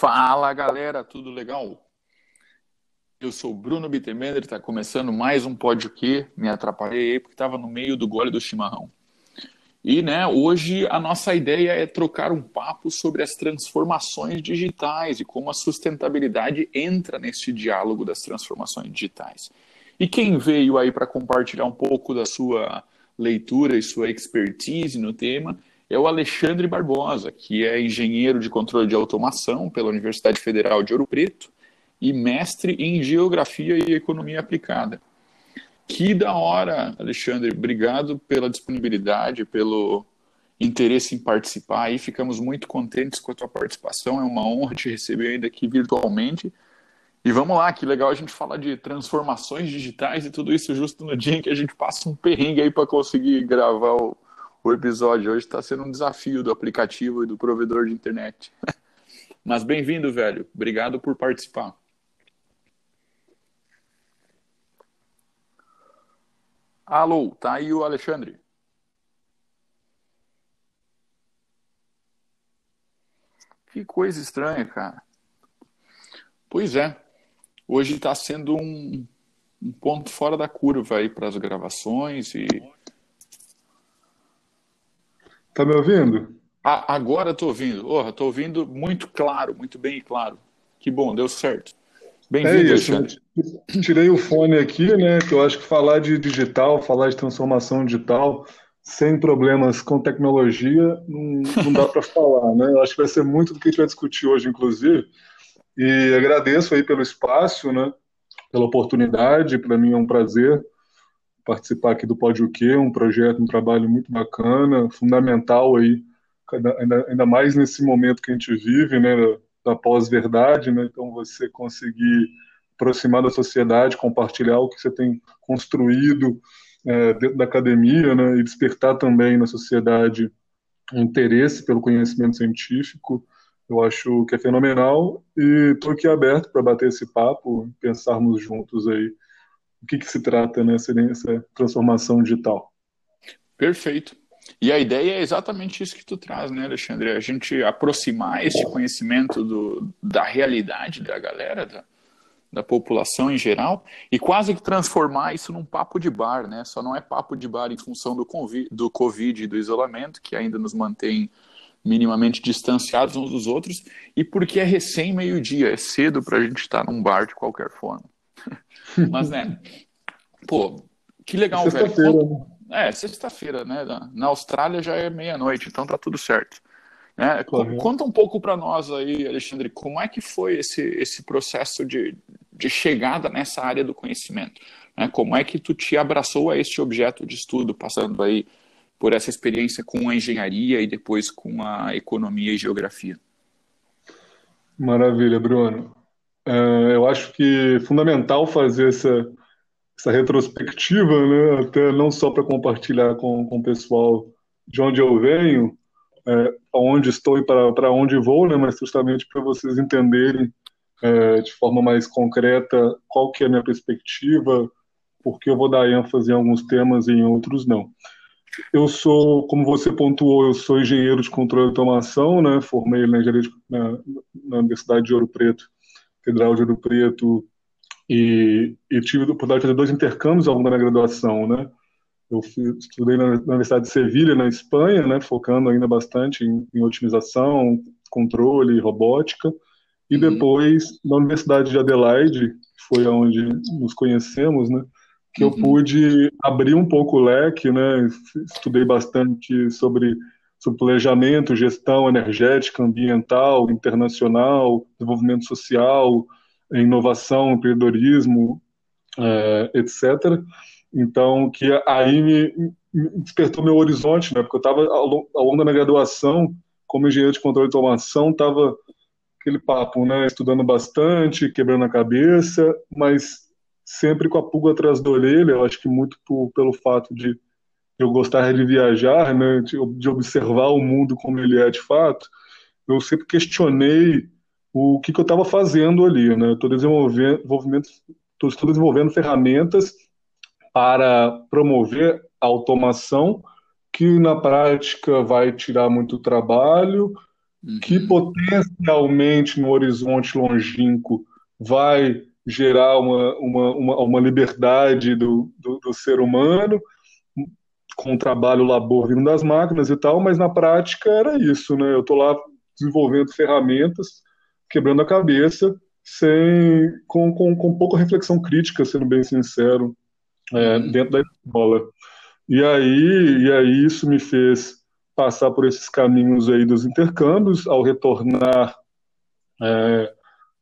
Fala galera, tudo legal? Eu sou Bruno Bittemender, está começando mais um Pódio Que. Me atrapalhei aí porque estava no meio do gole do chimarrão. E né, hoje a nossa ideia é trocar um papo sobre as transformações digitais e como a sustentabilidade entra nesse diálogo das transformações digitais. E quem veio aí para compartilhar um pouco da sua leitura e sua expertise no tema é o Alexandre Barbosa, que é engenheiro de controle de automação pela Universidade Federal de Ouro Preto e mestre em geografia e economia aplicada. Que da hora, Alexandre. Obrigado pela disponibilidade, pelo interesse em participar e ficamos muito contentes com a tua participação. É uma honra te receber ainda aqui virtualmente. E vamos lá, que legal a gente falar de transformações digitais e tudo isso justo no dia em que a gente passa um perrengue aí para conseguir gravar o, o episódio. Hoje está sendo um desafio do aplicativo e do provedor de internet. Mas bem-vindo, velho. Obrigado por participar. Alô, tá aí o Alexandre. Que coisa estranha, cara. Pois é. Hoje está sendo um, um ponto fora da curva aí para as gravações e Tá me ouvindo? Ah, agora estou ouvindo. Oh, estou ouvindo muito claro, muito bem e claro. Que bom, deu certo. Bem-vindo, é isso. Tirei o fone aqui, né? Que eu acho que falar de digital, falar de transformação digital, sem problemas com tecnologia, não, não dá para falar, né? Eu acho que vai ser muito do que a gente vai discutir hoje, inclusive. E agradeço aí pelo espaço, né? Pela oportunidade, para mim é um prazer participar aqui do Pode o Quê, um projeto, um trabalho muito bacana, fundamental aí, ainda, ainda mais nesse momento que a gente vive, né, da pós-verdade, né, então você conseguir aproximar da sociedade, compartilhar o que você tem construído é, dentro da academia, né, e despertar também na sociedade interesse pelo conhecimento científico, eu acho que é fenomenal. E estou aqui aberto para bater esse papo, pensarmos juntos aí o que, que se trata nessa, nessa transformação digital. Perfeito. E a ideia é exatamente isso que tu traz, né, Alexandre? A gente aproximar esse conhecimento do, da realidade da galera, da, da população em geral, e quase que transformar isso num papo de bar, né? Só não é papo de bar em função do, do Covid e do isolamento, que ainda nos mantém minimamente distanciados uns dos outros, e porque é recém meio-dia, é cedo para a gente estar num bar de qualquer forma. Mas, né, pô, que legal, velho. Né? É, sexta-feira, né? Na Austrália já é meia-noite, então tá tudo certo. Né? Conta um pouco para nós aí, Alexandre, como é que foi esse, esse processo de, de chegada nessa área do conhecimento? Né? Como é que tu te abraçou a este objeto de estudo, passando aí por essa experiência com a engenharia e depois com a economia e geografia? Maravilha, Bruno. É, eu acho que é fundamental fazer essa, essa retrospectiva, né? até não só para compartilhar com, com o pessoal de onde eu venho, é, onde estou e para onde vou, né? mas justamente para vocês entenderem é, de forma mais concreta qual que é a minha perspectiva, porque eu vou dar ênfase em alguns temas e em outros não. Eu sou, como você pontuou, eu sou engenheiro de controle de automação, né? formei na, na, na Universidade de Ouro Preto Federal de Ouro Preto e, e tive a oportunidade de fazer dois intercâmbios ao longo da graduação, né? Eu fui, estudei na, Universidade de Sevilha, na Espanha, né, focando ainda bastante em, em otimização, controle, robótica, e uhum. depois na Universidade de Adelaide, que foi onde nos conhecemos, né, que uhum. eu pude abrir um pouco o leque, né, estudei bastante sobre sobre planejamento, gestão energética, ambiental, internacional, desenvolvimento social, inovação, empreendedorismo, é, etc. Então, que aí me, me, despertou meu horizonte, né? Porque eu estava ao, longo da minha graduação, como engenheiro de controle de automação, estava aquele papo, né? Estudando bastante, quebrando a cabeça, mas sempre com a pulga atrás da orelha. Eu acho que muito por, pelo fato de eu gostar de viajar, né, de, de, observar o mundo como ele é de fato, eu sempre questionei o que, que eu estava fazendo ali. Né? Estou desenvolvendo, estou desenvolvendo ferramentas para promover a automação, que na prática vai tirar muito trabalho, uhum. que potencialmente no horizonte longínquo vai gerar uma, uma, uma, uma liberdade do, do, do, ser humano, com o trabalho, o labor vindo das máquinas e tal, mas na prática era isso, né? Eu estou lá desenvolvendo ferramentas, quebrando a cabeça, sem com, com, com pouca reflexão crítica, sendo bem sincero, é, uhum. dentro da escola. E aí, e aí isso me fez passar por esses caminhos aí dos intercâmbios, ao retornar é,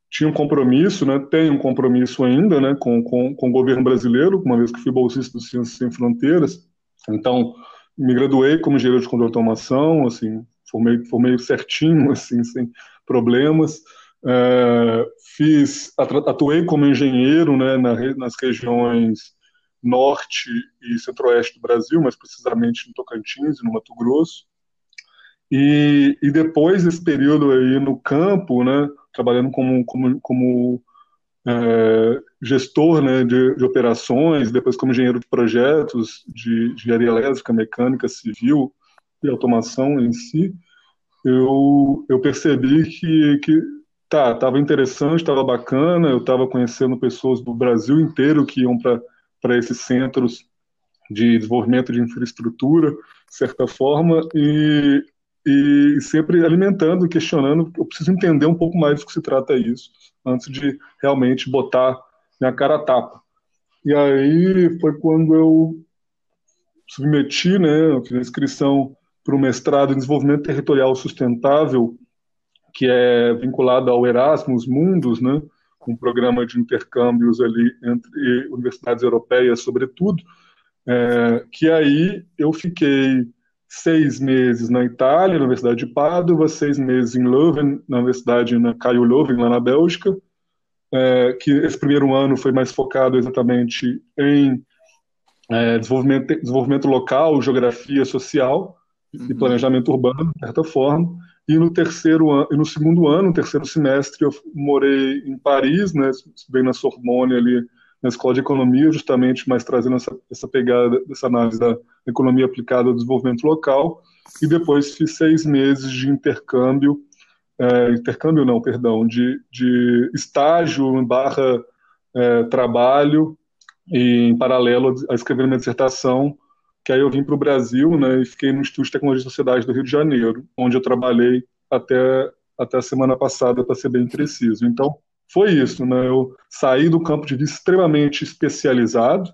tinha um compromisso, né, tem um compromisso ainda né, com, com, com o governo brasileiro, uma vez que fui bolsista do Ciências Sem Fronteiras. Então, me graduei como engenheiro de controle de automação, assim, formei, formei certinho, assim, sem problemas. É, fiz, atuei como engenheiro né, na, nas regiões norte e centro-oeste do Brasil, mais precisamente no Tocantins e no Mato Grosso. E, e depois desse período aí no campo, né, trabalhando como, como, como é, gestor né, de, de, operações, depois como engenheiro de projetos de, engenharia elétrica, mecânica, civil e automação em si, eu, eu percebi que, que tá, estava interessante, estava bacana, eu estava conhecendo pessoas do Brasil inteiro que iam para esses centros de desenvolvimento de infraestrutura, de certa forma, e e sempre alimentando, questionando. Eu preciso entender um pouco mais do que se trata isso, antes de realmente botar minha cara a tapa. E aí foi quando eu submeti, né, eu fiz a inscrição para o mestrado em desenvolvimento territorial sustentável, que é vinculado ao Erasmus Mundus, né, um programa de intercâmbios ali entre universidades europeias, sobretudo, é, que aí eu fiquei seis meses na Itália, na Universidade de Padova, seis meses em Leuven, na Universidade na Caio Leuven, lá na Bélgica, é, que esse primeiro ano foi mais focado exatamente em é, desenvolvimento, desenvolvimento local, geografia social uhum. e planejamento urbano, de certa forma. E no terceiro ano, e no segundo ano, no terceiro semestre, eu morei em Paris, né, bem na Sorbonne ali na escola de economia, justamente mais trazendo essa, essa pegada, essa análise da economia aplicada ao desenvolvimento local, e depois fiz seis meses de intercâmbio, é, intercâmbio não, perdão, de, de estágio barra é, trabalho, e em paralelo a escrever minha dissertação, que aí eu vim para o Brasil, né, e fiquei no Instituto de Tecnologia e Sociedade do Rio de Janeiro, onde eu trabalhei até, até a semana passada, para ser bem preciso. Então, foi isso, né? Eu saí do campo de vista extremamente especializado,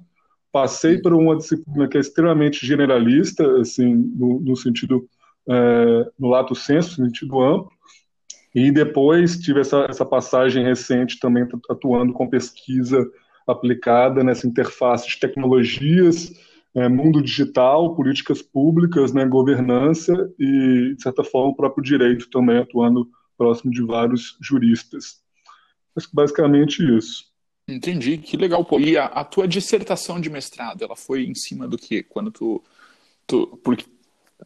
passei por uma disciplina que é extremamente generalista, assim, no, no sentido, é, no lato senso, no sentido amplo, e depois tive essa, essa passagem recente também atuando com pesquisa aplicada nessa interface de tecnologias, é, mundo digital, políticas públicas, né, governança e, de certa forma, o próprio direito também, atuando próximo de vários juristas. Basicamente isso. Entendi, que legal. Pô. E a, a, tua dissertação de mestrado, ela foi em cima do quê? Quando tu, tu porque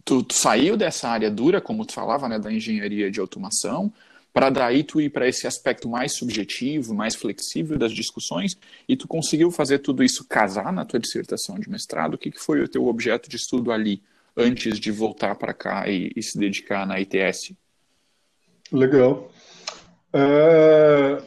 tu, tu, saiu dessa área dura, como tu falava, né, da engenharia de automação, para daí tu ir para esse aspecto mais subjetivo, mais flexível das discussões, e tu conseguiu fazer tudo isso casar na tua dissertação de mestrado? O que, que foi o teu objeto de estudo ali, antes de voltar para cá e, e, se dedicar na ITS? Legal. É,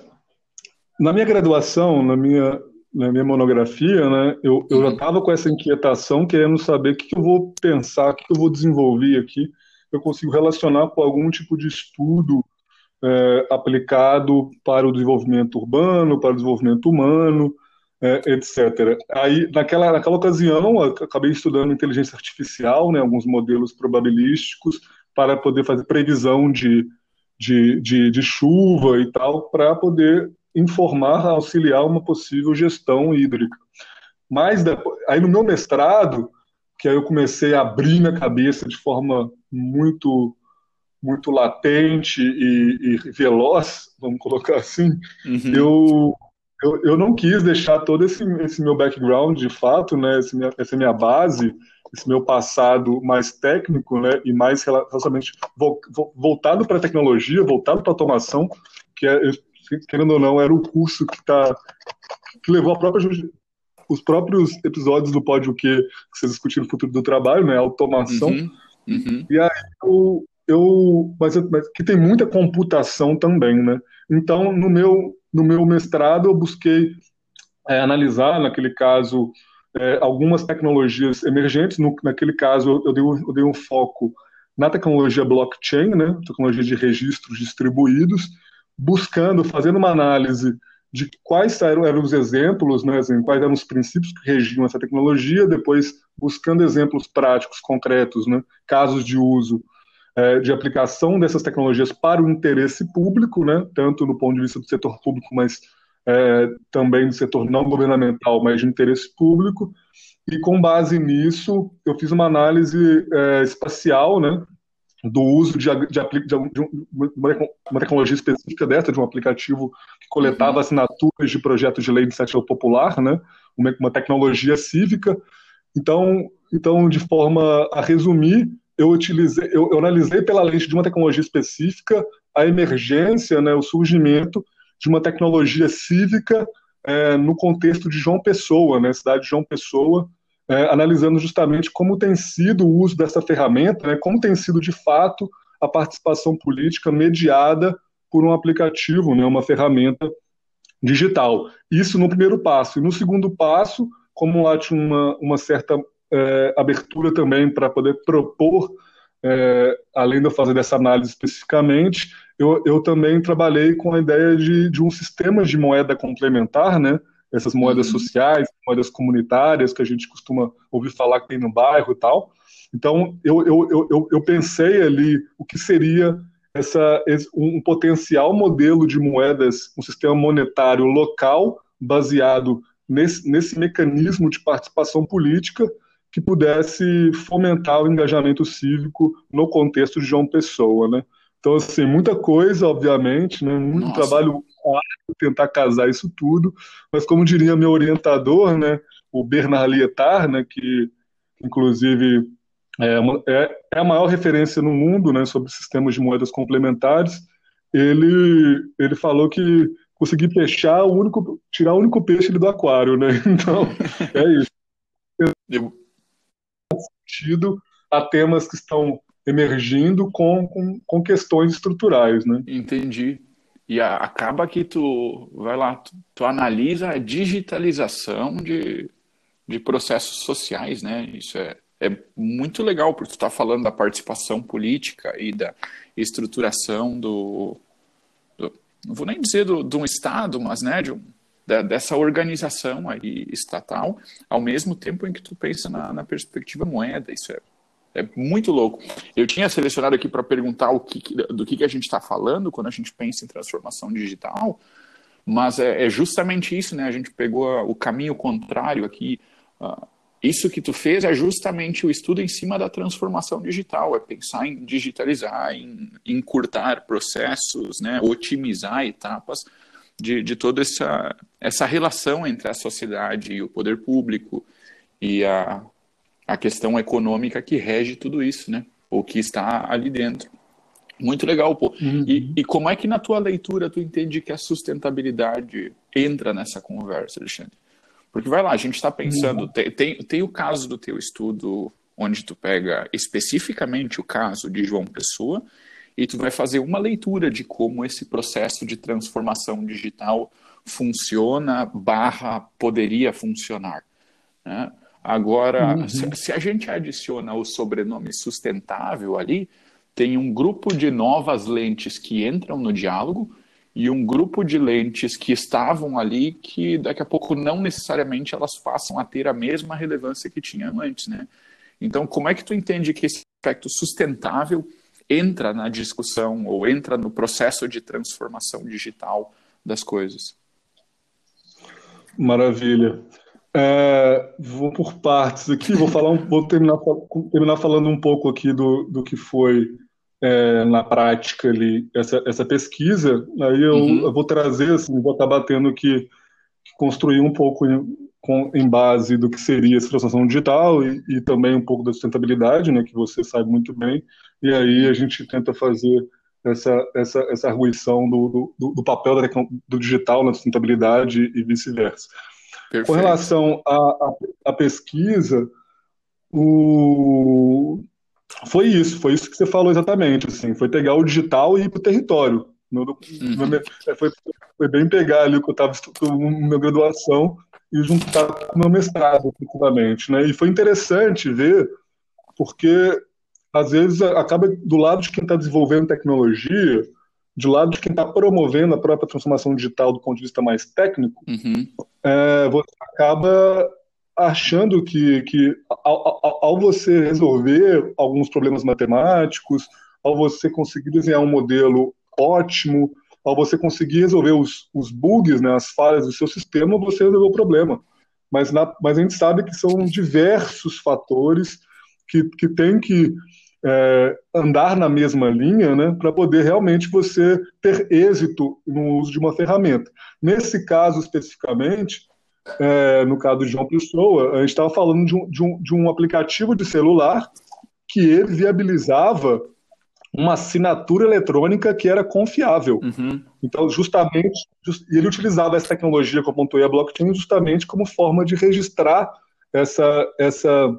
na minha graduação, na minha, na minha monografia, né, eu, eu já estava com essa inquietação, querendo saber o que, que eu vou pensar, o que, que eu vou desenvolver aqui. Eu consigo relacionar com algum tipo de estudo é, aplicado para o desenvolvimento urbano, para o desenvolvimento humano, é, etc. Aí, naquela, naquela ocasião, acabei estudando inteligência artificial, né, alguns modelos probabilísticos, para poder fazer previsão de, de, de, de chuva e tal, para poder informar, auxiliar uma possível gestão hídrica. Mas depois, aí no meu mestrado, que aí eu comecei a abrir minha cabeça de forma muito muito latente e, e veloz, vamos colocar assim, uhum. eu, eu, eu não quis deixar todo esse, esse meu background de fato, né, esse minha, essa minha base, esse meu passado mais técnico, né, e mais relativamente voltado para a tecnologia, voltado para a automação, que é, querendo ou não, era o curso que tá que levou a própria os próprios episódios do Pódio que vocês discutiram o futuro do trabalho, né, automação. Uhum, uhum. E aí eu, eu mas, mas, que tem muita computação também, né? Então, no meu, no meu mestrado, eu busquei é, analisar, naquele caso, é, algumas tecnologias emergentes. No, naquele caso, eu dei, eu dei um foco na tecnologia blockchain, né? Tecnologia de registros distribuídos, buscando, fazendo uma análise de quais eram, eram os exemplos, né, assim, quais eram os princípios que regiam essa tecnologia, depois buscando exemplos práticos, concretos, né, casos de uso é, de aplicação dessas tecnologias para o interesse público, né, tanto no ponto de vista do setor público, mas é, também do setor não governamental, mas de interesse público. E com base nisso, eu fiz uma análise é, espacial, né, do uso de, de, de, de uma tecnologia específica dessa, de um aplicativo que coletava uhum. assinaturas de projetos de lei de iniciativa popular, né, uma, uma tecnologia cívica. Então, então, de forma a resumir, eu utilizei, eu, eu analisei pela lente de uma tecnologia específica a emergência, né, o surgimento de uma tecnologia cívica é, no contexto de João Pessoa, né, cidade de João Pessoa, é, analisando justamente como tem sido o uso dessa ferramenta, né, como tem sido de fato a participação política mediada por um aplicativo, né, uma ferramenta digital. Isso no primeiro passo. E no segundo passo, como lá tinha uma, uma certa é, abertura também para poder propor, é, além de eu fazer dessa análise especificamente, eu, eu também trabalhei com a ideia de, de um sistema de moeda complementar, né? Essas moedas uhum. sociais, moedas comunitárias que a gente costuma ouvir falar que tem no bairro e tal. Então, eu, eu, eu, eu pensei ali o que seria essa, um potencial modelo de moedas, um sistema monetário local baseado nesse, nesse mecanismo de participação política que pudesse fomentar o engajamento cívico no contexto de João Pessoa, né? Então, assim, muita coisa, obviamente, né? Muito Nossa. trabalho tentar casar isso tudo, mas como diria meu orientador, né? O Bernard Lietard, né? Que, inclusive, é, é, é a maior referência no mundo, né? Sobre sistemas de moedas complementares. Ele, ele falou que consegui peixar o único, tirar o único peixe do aquário, né? Então, é isso. Eu sentido a temas que estão emergindo com, com, com questões estruturais, né? Entendi. E a, acaba que tu, vai lá, tu, tu, analisa a digitalização de, de processos sociais, né? Isso é, é muito legal, porque tu está falando da participação política e da estruturação do, do não vou nem dizer do, de um Estado, mas né, de um, da, dessa organização aí estatal, ao mesmo tempo em que tu pensa na, na perspectiva moeda. Isso é, é muito louco. Eu tinha selecionado aqui para perguntar o que, do que, que a gente está falando quando a gente pensa em transformação digital, mas é, é, justamente isso, né? A gente pegou o caminho contrário aqui. Isso que tu fez é justamente o estudo em cima da transformação digital, é pensar em digitalizar, em encurtar processos, né? otimizar etapas de, de toda essa, essa relação entre a sociedade e o poder público e a, a questão econômica que rege tudo isso, né? O que está ali dentro. Muito legal, pô. Uhum. E, e como é que na tua leitura tu entende que a sustentabilidade entra nessa conversa, Alexandre? Porque vai lá, a gente está pensando, uhum. tem, tem, tem o caso do teu estudo onde tu pega especificamente o caso de João Pessoa e tu vai fazer uma leitura de como esse processo de transformação digital funciona barra poderia funcionar. Né? Agora, uhum. se, se, a gente adiciona o sobrenome sustentável ali, tem um grupo de novas lentes que entram no diálogo e um grupo de lentes que estavam ali que daqui a pouco não necessariamente elas passam a ter a mesma relevância que tinham antes, né? Então, como é que tu entende que esse aspecto sustentável entra na discussão ou entra no processo de transformação digital das coisas. Maravilha. É, vou por partes aqui, vou falar um, vou terminar, terminar falando um pouco aqui do, do que foi é, na prática ali essa, essa pesquisa. Aí eu, uhum. eu vou trazer, assim, vou estar batendo que, que construir um pouco com, em base do que seria essa transformação digital e, e, também um pouco da sustentabilidade, né, que você sabe muito bem, e aí a gente tenta fazer essa, essa, essa arguição do, do, do papel da, do digital na sustentabilidade e vice-versa. Com relação à, pesquisa, o, foi isso, foi isso que você falou exatamente, assim, foi pegar o digital e ir para o território. No, uhum. É, foi, foi, bem pegar ali o que eu estava estudando na minha graduação e juntar com o meu mestrado, principalmente, né? E foi interessante ver, porque às vezes acaba do lado de quem está desenvolvendo tecnologia, do lado de quem está promovendo a própria transformação digital do ponto de vista mais técnico, uhum. é, você acaba achando que, que ao, ao, ao, você resolver alguns problemas matemáticos, ao você conseguir desenhar um modelo ótimo, ao você conseguir resolver os, os bugs, né, as falhas do seu sistema, você resolveu o problema. Mas, na, mas a gente sabe que são diversos fatores que, que têm que é, andar na mesma linha né, para poder realmente você ter êxito no uso de uma ferramenta. Nesse caso especificamente, é, no caso de João Pessoa, a gente estava falando de um, de, um, de um aplicativo de celular que ele viabilizava uma assinatura eletrônica que era confiável. Uhum. Então, justamente, just, ele utilizava essa tecnologia que eu pontuei a blockchain justamente como forma de registrar essa, essa,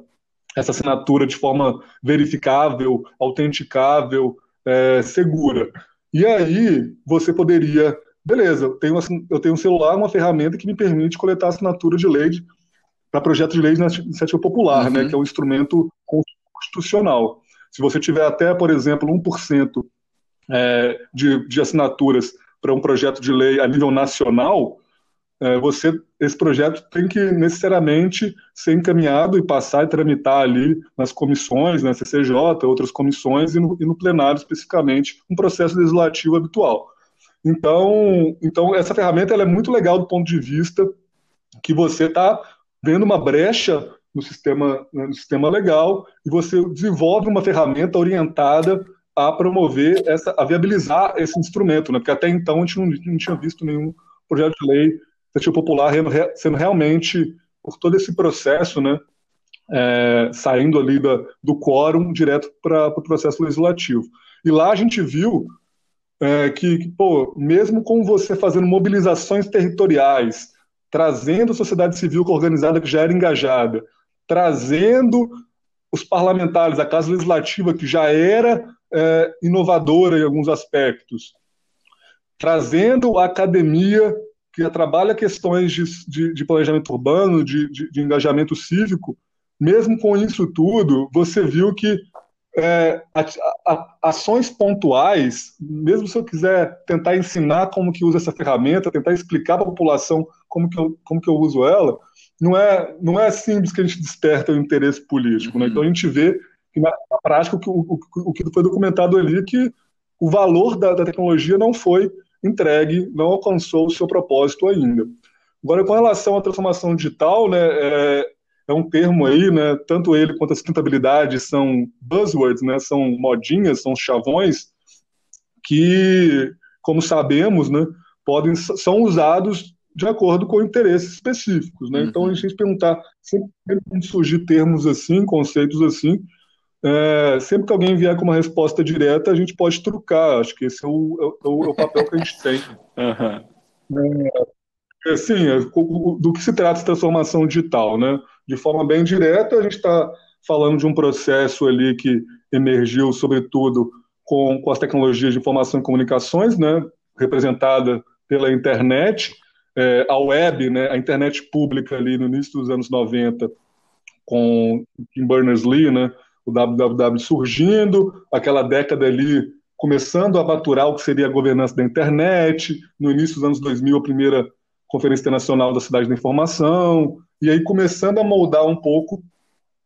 essa assinatura de forma verificável, autenticável, é, segura. E aí você poderia beleza, eu tenho, eu tenho um celular, uma ferramenta que me permite coletar assinatura de lei para projeto de lei de iniciativa popular, né, uhum. né, que é um instrumento constitucional. Se você tiver até, por exemplo, 1% é, de, de assinaturas para um projeto de lei a nível nacional, você esse projeto tem que necessariamente ser encaminhado e passar e tramitar ali nas comissões, na CCJ, outras comissões e no, e no plenário especificamente, um processo legislativo habitual. Então, então essa ferramenta é muito legal do ponto de vista que você está vendo uma brecha no sistema, no sistema legal e você desenvolve uma ferramenta orientada a promover, essa, a viabilizar esse instrumento, né? porque até então a gente não, não tinha visto nenhum projeto de lei iniciativa popular sendo realmente, por todo esse processo, né, é, saindo ali da, do quórum direto para o pro processo legislativo. E lá a gente viu é, que, que, pô, mesmo com você fazendo mobilizações territoriais, trazendo a sociedade civil organizada que já era engajada, trazendo os parlamentares, a Casa Legislativa que já era é, inovadora em alguns aspectos, trazendo a academia que trabalha questões de, de, de planejamento urbano, de, de, engajamento cívico, mesmo com isso tudo, você viu que é, a, a, ações pontuais, mesmo se eu quiser tentar ensinar como que usa essa ferramenta, tentar explicar para a população como que, eu, como que eu uso ela, não é, não é simples que a gente desperta o interesse político. Né? Uhum. Então a gente vê que na, prática o que, o, o, que foi documentado ali é que o valor da, da tecnologia não foi entregue, não alcançou o seu propósito ainda. Agora, com relação à transformação digital, né, é, é um termo aí, né? Tanto ele quanto a sustentabilidade são buzzwords, né? São modinhas, são chavões que, como sabemos, né? Podem são usados de acordo com interesses específicos, né? Então, a gente perguntar sempre que surgir termos assim, conceitos assim, é, sempre que alguém vier com uma resposta direta, a gente pode trucar. Acho que esse é o, é o, é o papel que a gente tem. Uhum. É, assim, do que se trata essa transformação digital, né? de forma bem direta, a gente está falando de um processo ali que emergiu, sobretudo, com, com as tecnologias de informação e comunicações, né, representada pela internet, é, a web, né, a internet pública ali no início dos anos 90, com Tim Berners-Lee, né, o www surgindo, aquela década ali começando a maturar o que seria a governança da internet, no início dos anos 2000, a primeira Conferência Internacional da Cidade da Informação, e aí começando a moldar um pouco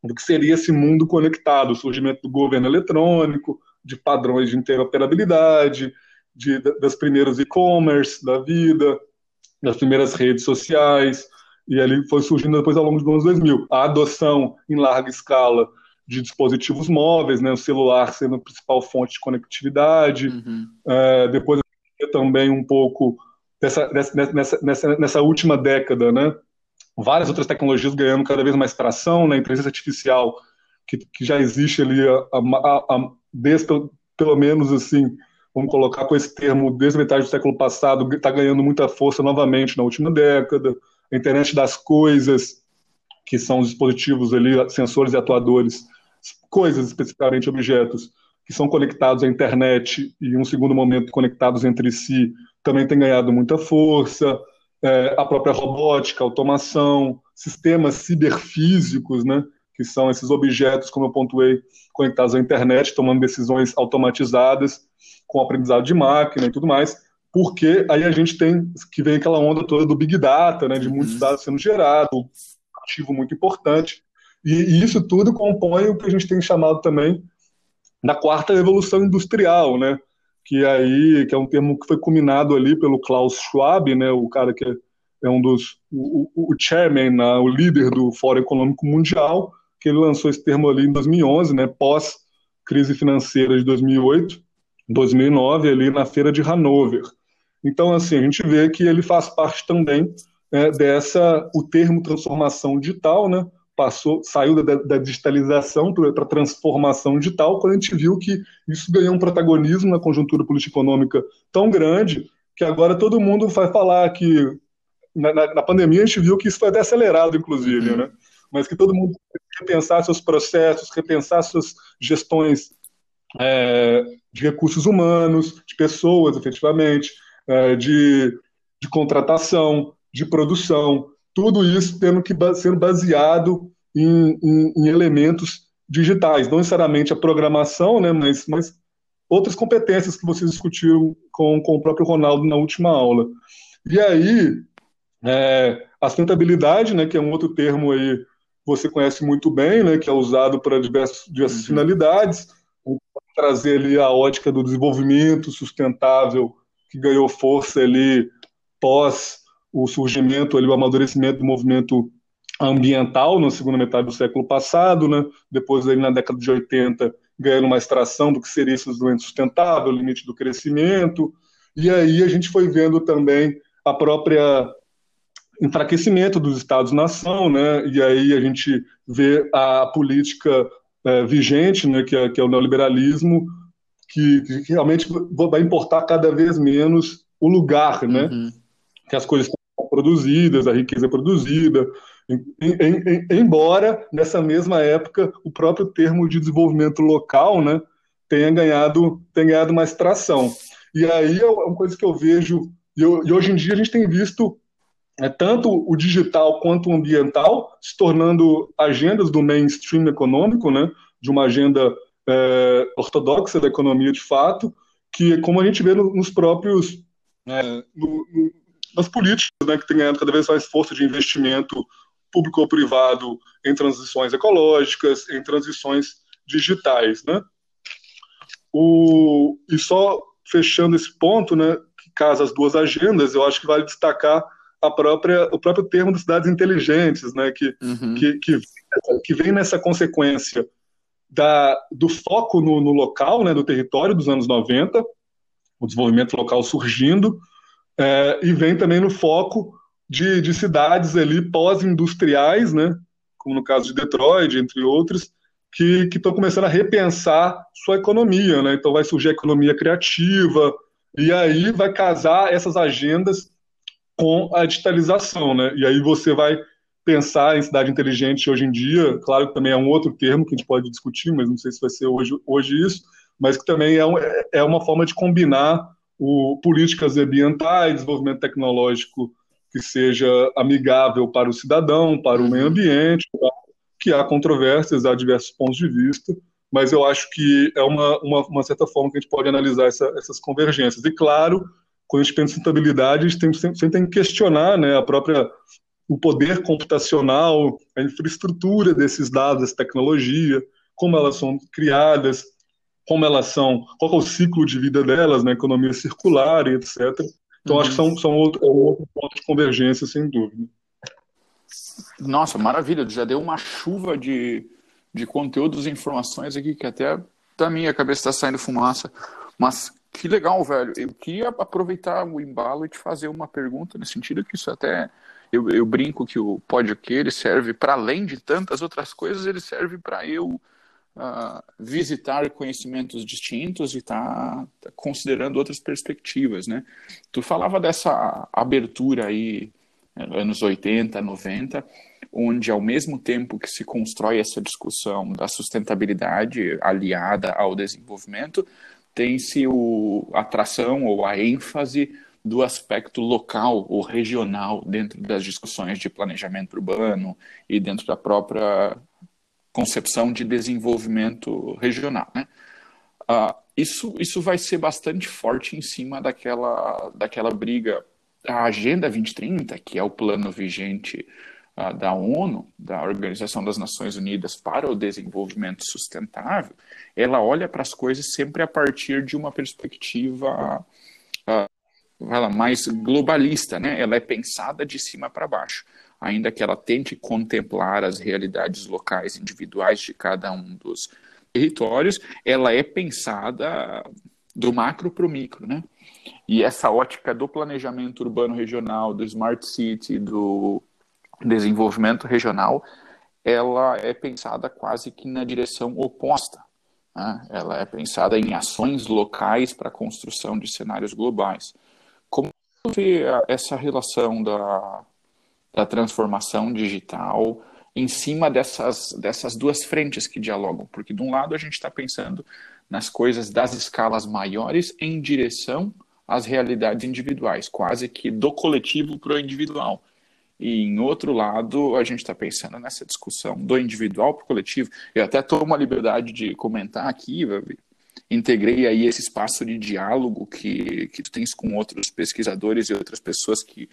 do que seria esse mundo conectado, o surgimento do governo eletrônico, de padrões de interoperabilidade, de, das primeiras e-commerce da vida, das primeiras redes sociais, e ali foi surgindo depois ao longo dos anos 2000. A adoção em larga escala de dispositivos móveis, né, o celular sendo a principal fonte de conectividade, uhum. é, depois também um pouco dessa, nessa, nessa, nessa última década, né? Várias outras tecnologias ganhando cada vez mais tração, né? Inteligência artificial, que, que já existe ali a, a, a, desde, pelo menos assim, vamos colocar com esse termo, desde metade do século passado, está ganhando muita força novamente na última década. A internet das coisas, que são os dispositivos ali, sensores e atuadores, coisas, especificamente objetos, que são conectados à internet e, em um segundo momento, conectados entre si, também tem ganhado muita força. É, a própria robótica, automação, sistemas ciberfísicos, né, que são esses objetos, como eu pontuei, conectados à internet, tomando decisões automatizadas, com aprendizado de máquina e tudo mais, porque aí a gente tem que vem aquela onda toda do Big Data, né, de muitos uhum. dados sendo gerados, um ativo muito importante, e, isso tudo compõe o que a gente tem chamado também da quarta revolução industrial, né? Que aí que é um termo que foi culminado ali pelo Klaus Schwab, né? O cara que é, é um dos o, o, chairman, né? o líder do Fórum Econômico Mundial, que ele lançou esse termo ali em 2011, né? Pós crise financeira de 2008, 2009 ali na feira de Hanover. Então assim a gente vê que ele faz parte também é, dessa o termo transformação digital, né? Passou, saiu da, da digitalização para a transformação digital, quando a gente viu que isso ganhou um protagonismo na conjuntura político-econômica tão grande que agora todo mundo vai falar que na, na, na, pandemia a gente viu que isso foi até acelerado, inclusive, uhum. né? Mas que todo mundo repensar seus processos, repensar suas gestões é, de recursos humanos, de pessoas, efetivamente, é, de, de contratação, de produção, tudo isso tendo que ser baseado em, em, em, elementos digitais, não necessariamente a programação, né, mas, mas outras competências que vocês discutiram com, com o próprio Ronaldo na última aula. E aí, é, a sustentabilidade, né, que é um outro termo aí você conhece muito bem, né, que é usado para diversos, diversas uhum. finalidades, trazer ali a ótica do desenvolvimento sustentável que ganhou força ali pós o surgimento, ali, o amadurecimento do movimento ambiental na segunda metade do século passado, né? depois ali na década de 80 ganhando uma extração do que seria esse desenvolvimento sustentável, o limite do crescimento, e aí a gente foi vendo também a própria enfraquecimento dos Estados-nação, né? e aí a gente vê a política é, vigente, né? que, é, que é o neoliberalismo, que, que, realmente vai importar cada vez menos o lugar, né? Uhum. que as coisas produzidas, a riqueza produzida, em, em, em, embora nessa mesma época o próprio termo de desenvolvimento local né, tenha, ganhado, tenha ganhado mais tração. E aí é uma coisa que eu vejo, e, eu, e hoje em dia a gente tem visto é, tanto o digital quanto o ambiental se tornando agendas do mainstream econômico, né, de uma agenda é, ortodoxa da economia de fato, que como a gente vê nos próprios é, no, no, das políticas, né, que têm ganhado cada vez mais força de investimento público ou privado em transições ecológicas, em transições digitais, né? O, e só fechando esse ponto, né, que casa as duas agendas, eu acho que vale destacar a própria, o próprio termo das cidades inteligentes, né, que, uhum. que, que, que, vem nessa consequência da, do foco no, no local, né, do território dos anos 90, o desenvolvimento local surgindo, é, e vem também no foco de, de cidades ali pós-industriais, né, como no caso de Detroit, entre outros, que estão começando a repensar sua economia, né? Então vai surgir a economia criativa e aí vai casar essas agendas com a digitalização, né? E aí você vai pensar em cidade inteligente hoje em dia, claro que também é um outro termo que a gente pode discutir, mas não sei se vai ser hoje, hoje isso, mas que também é, um, é uma forma de combinar o, políticas ambientais, desenvolvimento tecnológico que seja amigável para o cidadão, para o meio ambiente, que há controvérsias, há diversos pontos de vista, mas eu acho que é uma, uma, uma certa forma que a gente pode analisar essa, essas convergências. E claro, quando a gente pensa em sustentabilidade, a gente tem, sempre tem que questionar né, a própria o poder computacional, a infraestrutura desses dados, essa tecnologia, como elas são criadas, como elas são, qual é o ciclo de vida delas, na né, economia circular e etc. Então, uhum. acho que são, são outro, é outro ponto de convergência, sem dúvida. Nossa, maravilha, já deu uma chuva de, de conteúdos e informações aqui que até da minha cabeça está saindo fumaça. Mas que legal, velho. Eu queria aproveitar o embalo e te fazer uma pergunta nesse sentido que isso até eu, eu brinco que o podcast ele serve para além de tantas outras coisas, ele serve para eu uh, visitar conhecimentos distintos e estar tá, considerando outras perspectivas, né? Tu falava dessa abertura aí anos 80, 90, onde ao mesmo tempo que se constrói essa discussão da sustentabilidade aliada ao desenvolvimento, tem-se a atração ou a ênfase do aspecto local ou regional dentro das discussões de planejamento urbano e dentro da própria concepção de desenvolvimento regional. Né? Uh, isso, isso vai ser bastante forte em cima daquela, daquela briga. A Agenda 2030, que é o plano vigente uh, da ONU, da Organização das Nações Unidas para o Desenvolvimento Sustentável, ela olha para as coisas sempre a partir de uma perspectiva lá, mais globalista, né? ela é pensada de cima para baixo ainda que ela tente contemplar as realidades locais individuais de cada um dos territórios, ela é pensada do macro para o micro, né? E essa ótica do planejamento urbano regional, do smart city, do desenvolvimento regional, ela é pensada quase que na direção oposta. Né? Ela é pensada em ações locais para a construção de cenários globais. Como vê essa relação da, da transformação digital em cima dessas, dessas duas frentes que dialogam. Porque, de um lado, a gente está pensando nas coisas das escalas maiores em direção às realidades individuais, quase que do coletivo para o individual. E, em outro lado, a gente está pensando nessa discussão do individual para o coletivo. Eu até tomo a liberdade de comentar aqui, integrei aí esse espaço de diálogo que, que tu tens com outros pesquisadores e outras pessoas que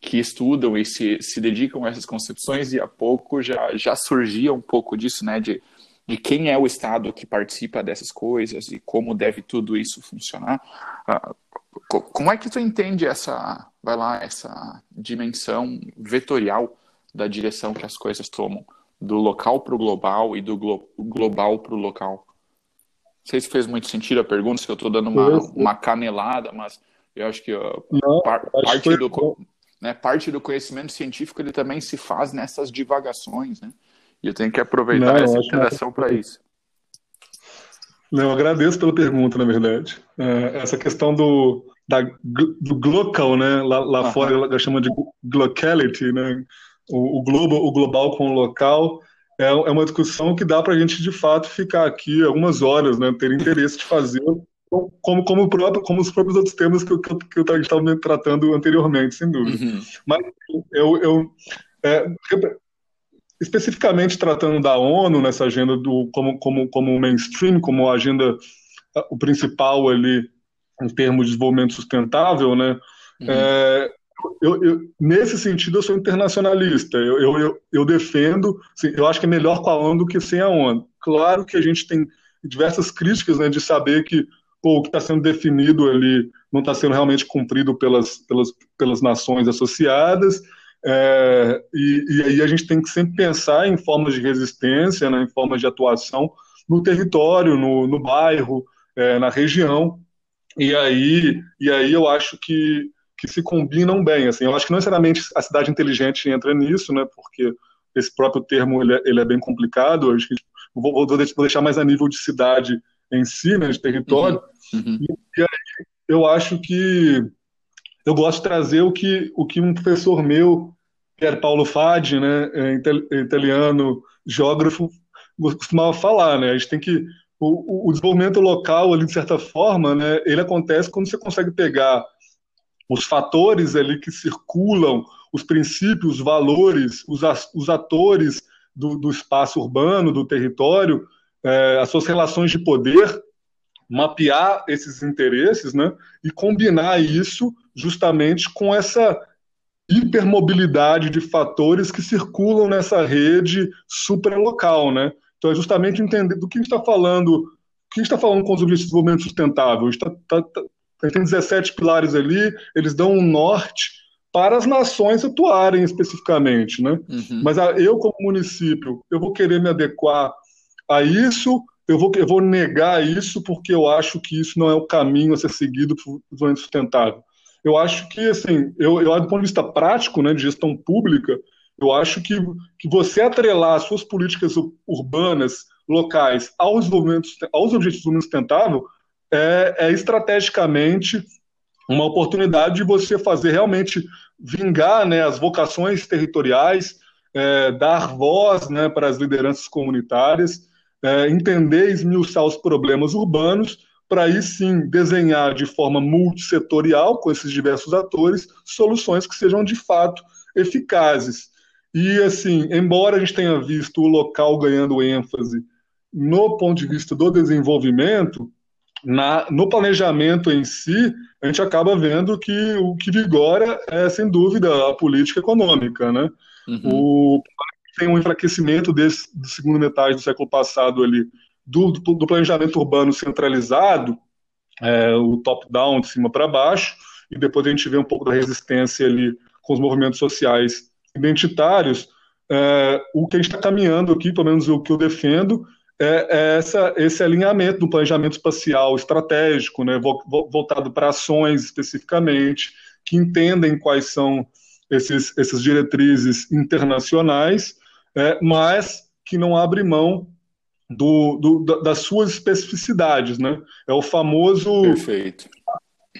que estudam e se, se dedicam a essas concepções e há pouco já, já surgia um pouco disso, né, de, de quem é o Estado que participa dessas coisas e como deve tudo isso funcionar. Uh, como é que tu entende essa, vai lá, essa dimensão vetorial da direção que as coisas tomam, do local para o global e do glo global para o local? Não sei se fez muito sentido a pergunta, se eu estou dando uma, uma canelada, mas eu acho que uh, Não, par parte do... Bom né, parte do conhecimento científico ele também se faz nessas divagações, né? E eu tenho que aproveitar Não, essa interação para isso. Não, eu agradeço pela pergunta, na verdade. É, essa questão do, da, do global, né? Lá, lá fora ela chama de glocality, né? O, o, globo, o global com o local é, é uma discussão que dá para a gente de fato ficar aqui algumas horas, né? Ter interesse de fazer como, como, próprio, como os próprios outros temas que, que, que eu estava tratando anteriormente, sem dúvida. Uhum. Mas eu, eu é, especificamente tratando da ONU nessa agenda do como como como mainstream, como agenda o principal ali em termos de desenvolvimento sustentável, né? Uhum. É, eu, eu, nesse sentido, eu sou internacionalista. Eu, eu, eu, defendo, assim, eu acho que é melhor com a ONU do que sem a ONU. Claro que a gente tem diversas críticas né, de saber que pô, o que está sendo definido ali não está sendo realmente cumprido pelas, pelas, pelas nações associadas, é, e, e, aí a gente tem que sempre pensar em formas de resistência, né, em formas de atuação no território, no, no bairro, é, na região, e aí, e aí eu acho que, que se combinam bem. Assim, eu acho que não necessariamente a cidade inteligente entra nisso, né, porque esse próprio termo ele é, ele é bem complicado, acho que vou, vou, deixar mais a nível de cidade em si, né, de território. Uhum. Uhum. E, e, aí eu acho que eu gosto de trazer o que, o que um professor meu, que era Paulo Fadi, né, é, italiano, geógrafo, costumava falar, né? A gente tem que o, o, desenvolvimento local ali de certa forma, né, ele acontece quando você consegue pegar os fatores ali que circulam, os princípios, os valores, os, os atores do, do espaço urbano, do território, é, as suas relações de poder, mapear esses interesses né, e combinar isso justamente com essa hipermobilidade de fatores que circulam nessa rede supralocal. Né? Então, é justamente entender do que a gente está falando, o que a gente está falando com os objetivos de desenvolvimento sustentável. A gente, tá, tá, tá, a gente tem 17 pilares ali, eles dão um norte para as nações atuarem especificamente, né? Uhum. Mas a, eu, como município, eu vou querer me adequar a isso, eu vou, eu vou negar isso porque eu acho que isso não é o caminho a ser seguido para o desenvolvimento sustentável. Eu acho que, assim, eu, eu, do ponto de vista prático, né, de gestão pública, eu acho que, que você atrelar as suas políticas urbanas, locais, aos, aos objetivos de desenvolvimento sustentável é, é estrategicamente uma oportunidade de você fazer realmente vingar né, as vocações territoriais, é, dar voz né, para as lideranças comunitárias, é, entender e esmiuçar os problemas urbanos, para aí sim desenhar de forma multissetorial, com esses diversos atores, soluções que sejam de fato eficazes. E, assim, embora a gente tenha visto o local ganhando ênfase no ponto de vista do desenvolvimento, na, no planejamento em si, a gente acaba vendo que o que vigora é, sem dúvida, a política econômica. Né? Uhum. O, tem um enfraquecimento desse, da segunda metade do século passado ali, do, do planejamento urbano centralizado, é, o top-down, de cima para baixo, e depois a gente vê um pouco da resistência ali com os movimentos sociais identitários, é, o que a gente está caminhando aqui, pelo menos o que eu defendo, é, é essa, esse alinhamento do planejamento espacial estratégico, né, voltado para ações especificamente, que entendem quais são esses, essas diretrizes internacionais, é, mas que não abre mão do, do, das suas especificidades. Né? É o famoso Perfeito.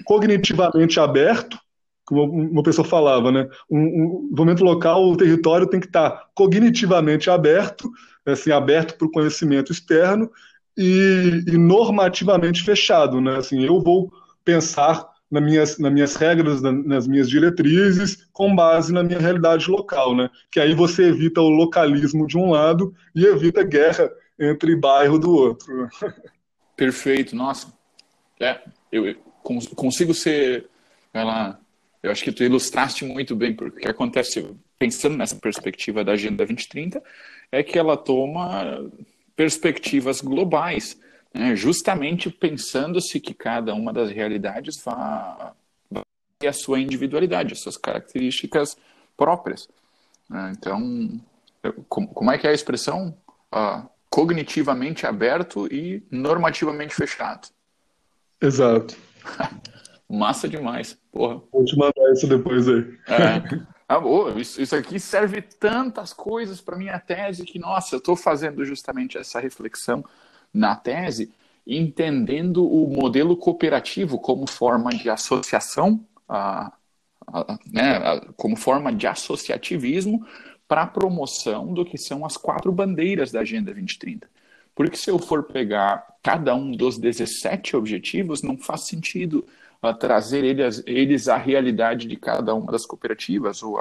cognitivamente aberto, como uma pessoa falava, né? Um, um momento local, o território tem que estar cognitivamente aberto, assim, aberto para o conhecimento externo e, e, normativamente fechado, né? Assim, eu vou pensar nas minhas, nas minhas regras, nas minhas diretrizes, com base na minha realidade local, né? Que aí você evita o localismo de um lado e evita guerra entre bairro do outro. Perfeito, nossa. É, eu, consigo ser, lá, eu acho que tu ilustraste muito bem, porque o que acontece, pensando nessa perspectiva da Agenda 2030, é que ela toma perspectivas globais, né? justamente pensando-se que cada uma das realidades vai, vai ter a sua individualidade, as suas características próprias. Né? Então, como é que é a expressão? Uh, cognitivamente aberto e normativamente fechado. Exato. Massa demais, porra. Vou te mandar isso depois aí. É. Ah, boa. Isso, isso aqui serve tantas coisas para minha tese que, nossa, eu estou fazendo justamente essa reflexão na tese, entendendo o modelo cooperativo como forma de associação, a, a, né, a, como forma de associativismo para a promoção do que são as quatro bandeiras da Agenda 2030. Porque se eu for pegar cada um dos 17 objetivos, não faz sentido a trazer eles, eles à realidade de cada uma das cooperativas ou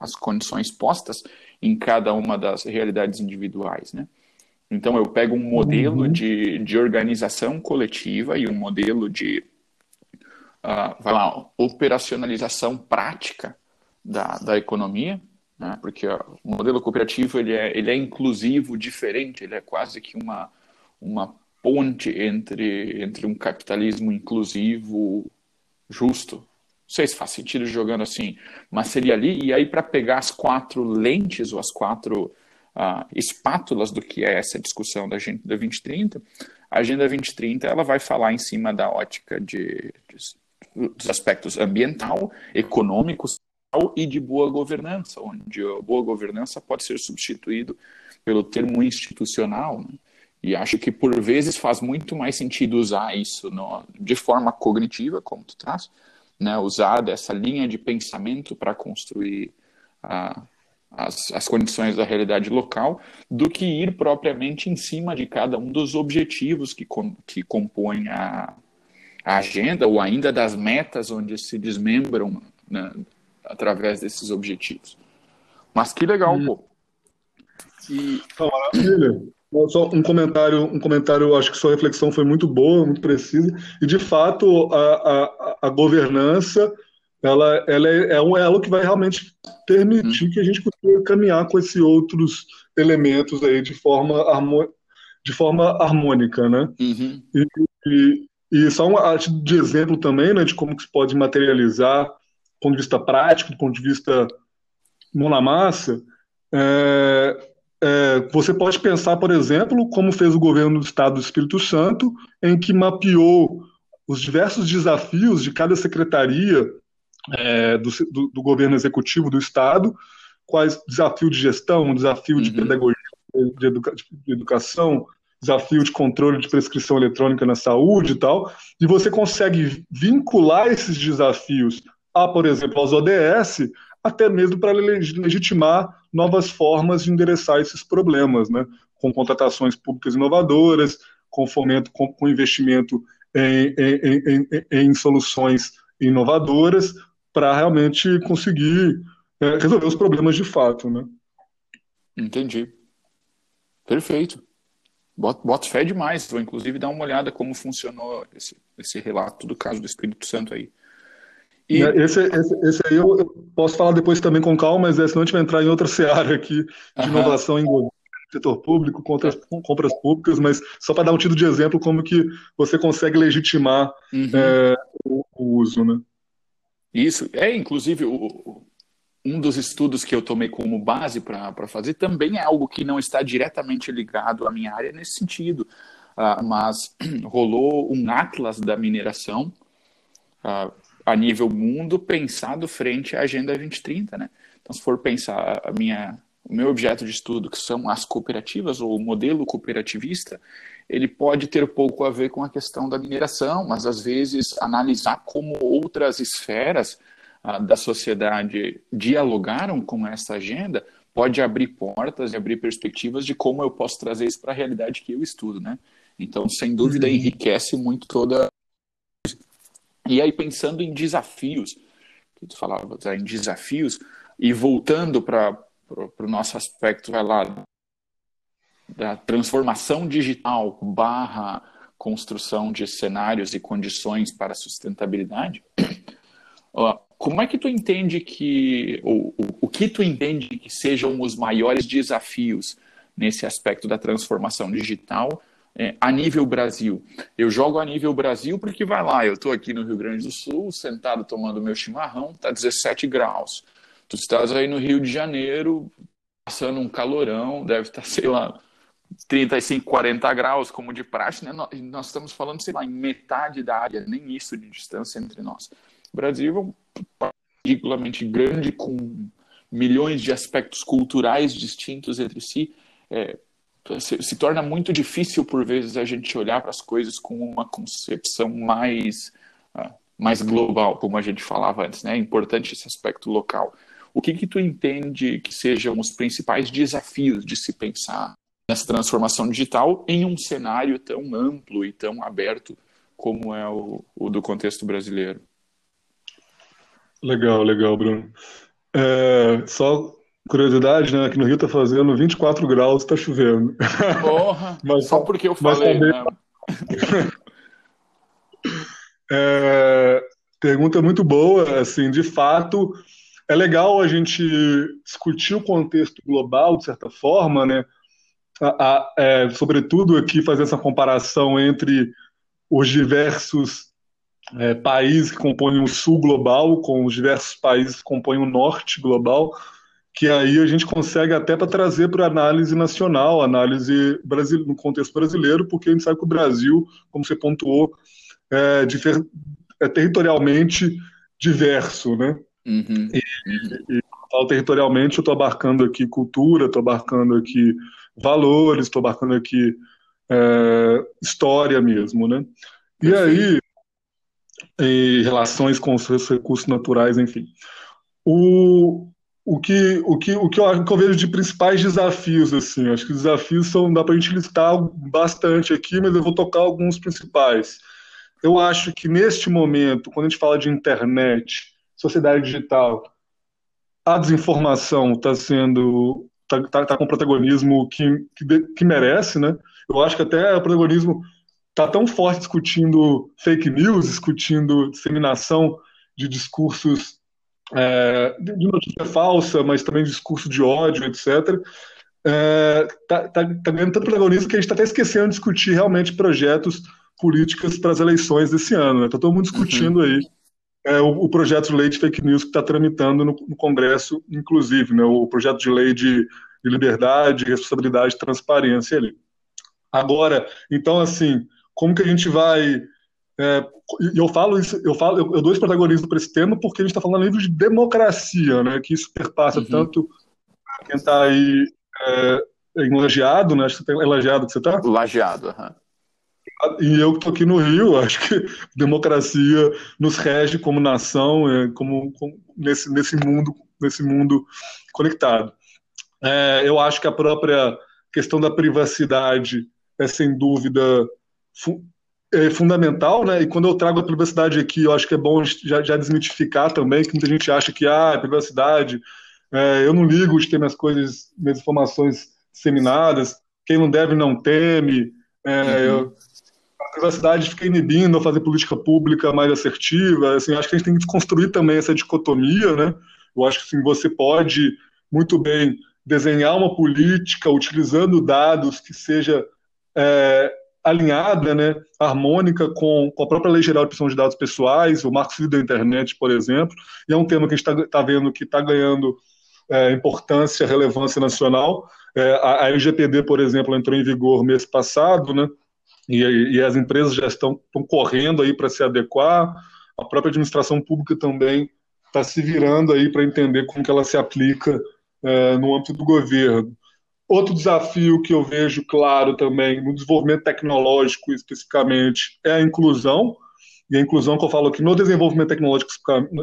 as condições postas em cada uma das realidades individuais, né? Então eu pego um modelo uhum. de, de organização coletiva e um modelo de uh, vai lá, operacionalização prática da, da economia, né? porque o modelo cooperativo ele é, ele é inclusivo, diferente, ele é quase que uma, uma ponte entre, entre um capitalismo inclusivo justo. Não sei se faz sentido jogando assim, mas seria ali. E aí, para pegar as quatro lentes ou as quatro espátulas do que é essa discussão da Agenda 2030, a Agenda 2030 ela vai falar em cima da ótica de, de dos aspectos ambiental, econômico e de boa governança, onde a boa governança pode ser substituído pelo termo institucional. Né? E acho que por vezes faz muito mais sentido usar isso no, de forma cognitiva, como tu traz, né? usar dessa linha de pensamento para construir a, as, as condições da realidade local, do que ir propriamente em cima de cada um dos objetivos que, que compõem a, a agenda, ou ainda das metas onde se desmembram né, através desses objetivos. Mas que legal, hum. pô. E... Maravilha. Só um comentário, um comentário, acho que sua reflexão foi muito boa, muito precisa, e de fato a, a, a governança ela, ela é, é, um elo que vai realmente permitir uhum. que a gente consiga caminhar com esses outros elementos aí de forma, de forma harmônica, né? Uhum. E, e, e, só um de exemplo também, né, de como que se pode materializar do ponto de vista prático, do ponto de vista mão na massa, é, é, você pode pensar, por exemplo, como fez o governo do Estado do Espírito Santo, em que mapeou os diversos desafios de cada secretaria é, do, do, do, governo executivo do Estado, quais desafio de gestão, desafio de uhum. pedagogia, de, educa de, educação, desafio de controle de prescrição eletrônica na saúde e tal, e você consegue vincular esses desafios a, por exemplo, aos ODS, até mesmo para legitimar novas formas de endereçar esses problemas, né? com contratações públicas inovadoras, com fomento, com, com investimento em, em, em, em, soluções inovadoras, para realmente conseguir é, resolver os problemas de fato. Né? Entendi. Perfeito. Boto fé demais. Vou inclusive dar uma olhada como funcionou esse, esse relato do caso do Espírito Santo aí. E... Né, esse, esse, esse, aí eu, eu, posso falar depois também com calma, mas é, senão a gente vai entrar em outra seara aqui de uhum. inovação em governo, setor público, contra, compras públicas, mas só para dar um título de exemplo como que você consegue legitimar uhum. é, o, o, uso, né? Isso, é inclusive o, um dos estudos que eu tomei como base para fazer também é algo que não está diretamente ligado à minha área nesse sentido, uh, mas rolou um atlas da mineração uh, a nível mundo pensado frente à Agenda 2030, né? Então, se for pensar a minha, o meu objeto de estudo, que são as cooperativas ou o modelo cooperativista, ele pode ter pouco a ver com a questão da mineração, mas às vezes analisar como outras esferas da sociedade dialogaram com essa agenda, pode abrir portas e abrir perspectivas de como eu posso trazer isso para a realidade que eu estudo, né? Então, sem dúvida, uhum. enriquece muito toda. E aí, pensando em desafios, que tu falava em desafios, e voltando para o nosso aspecto, vai lá, da transformação digital barra construção de cenários e condições para sustentabilidade, como é que tu entende que, ou, o que tu entende que sejam os maiores desafios nesse aspecto da transformação digital é, a nível Brasil? Eu jogo a nível Brasil porque vai lá, eu estou aqui no Rio Grande do Sul, sentado tomando meu chimarrão, está 17 graus. Tu estás aí no Rio de Janeiro, passando um calorão, deve estar, tá, sei lá, 35, 40 graus, como de praxe, né? Nós estamos falando, sei lá, em metade da área, nem isso de distância entre nós. O Brasil é um particularmente grande, com milhões de aspectos culturais distintos entre si, é, se, se, torna muito difícil, por vezes, a gente olhar para as coisas com uma concepção mais, uh, mais global, como a gente falava antes. Né? É importante esse aspecto local. O que, que tu entende que sejam os principais desafios de se pensar nessa transformação digital em um cenário tão amplo e tão aberto como é o, o do contexto brasileiro? Legal, legal, Bruno. É, só curiosidade, né? Aqui no Rio tá fazendo 24 graus, tá chovendo. Porra! mas, só porque eu falei, também... né? é, pergunta muito boa, assim, de fato, é legal a gente discutir o contexto global, de certa forma, né? A, a, é, sobretudo aqui fazer essa comparação entre os diversos é, países que compõem o sul global, com os diversos países que compõem o norte global, que aí a gente consegue até para trazer para análise nacional, análise no contexto brasileiro, porque a gente sabe que o Brasil, como você pontuou, é, difer, é territorialmente diverso, né? Uhum. E, e, e territorialmente, eu estou abarcando aqui cultura, estou abarcando aqui valores, estou abarcando aqui é, história mesmo, né? E aí, e relações com os recursos naturais, enfim. O, o, que, o, que, o, que, eu, o que eu vejo de principais desafios, assim, acho que os desafios são, dá para a gente listar bastante aqui, mas eu vou tocar alguns principais. Eu acho que neste momento, quando a gente fala de internet, sociedade digital, a desinformação está sendo está tá, tá com protagonismo que, que, que merece, né? Eu acho que até o protagonismo está tão forte discutindo fake news, discutindo disseminação de discursos é, de notícia falsa, mas também discurso de ódio, etc. É, tá, tá, tá ganhando tanto protagonismo que a gente está até esquecendo de discutir realmente projetos políticas para as eleições desse ano. Está né? todo mundo discutindo uhum. aí é, o, o, projeto de lei de fake news que está tramitando no, no, Congresso, inclusive, né, o projeto de lei de, de liberdade, responsabilidade e transparência ali. Agora, então, assim, como que a gente vai. É, e eu falo isso, eu falo, eu, eu dou esse protagonismo para esse tema porque a gente está falando livro de democracia, né? Que isso perpassa uhum. tanto quem está aí é, em Lajeado, né? Acho que é Lajeado que você está? Lajeado, aham. E eu que estou aqui no Rio, acho que democracia nos rege como nação, é, como, como, nesse, nesse mundo nesse mundo conectado. É, eu acho que a própria questão da privacidade é sem dúvida fu é fundamental, né? E quando eu trago a privacidade aqui, eu acho que é bom já, já desmitificar também, que muita gente acha que ah, privacidade, é, eu não ligo de ter minhas coisas, minhas informações disseminadas, quem não deve não teme, é, uhum. eu, privacidade fica inibindo a fazer política pública mais assertiva. Assim, acho que a gente tem que construir também essa dicotomia, né? Eu acho que assim, você pode muito bem desenhar uma política utilizando dados que seja é, alinhada, né, harmônica com, com, a própria Lei Geral de Proteção de Dados Pessoais, o Marco Civil da Internet, por exemplo, e é um tema que a gente está tá vendo que está ganhando é, importância, relevância nacional. É, a, a LGPD, por exemplo, entrou em vigor mês passado, né, e, e as empresas já estão, estão correndo aí para se adequar, a própria administração pública também está se virando aí para entender como que ela se aplica é, no âmbito do governo. Outro desafio que eu vejo claro também no desenvolvimento tecnológico especificamente é a inclusão. E a inclusão que eu falo aqui no desenvolvimento tecnológico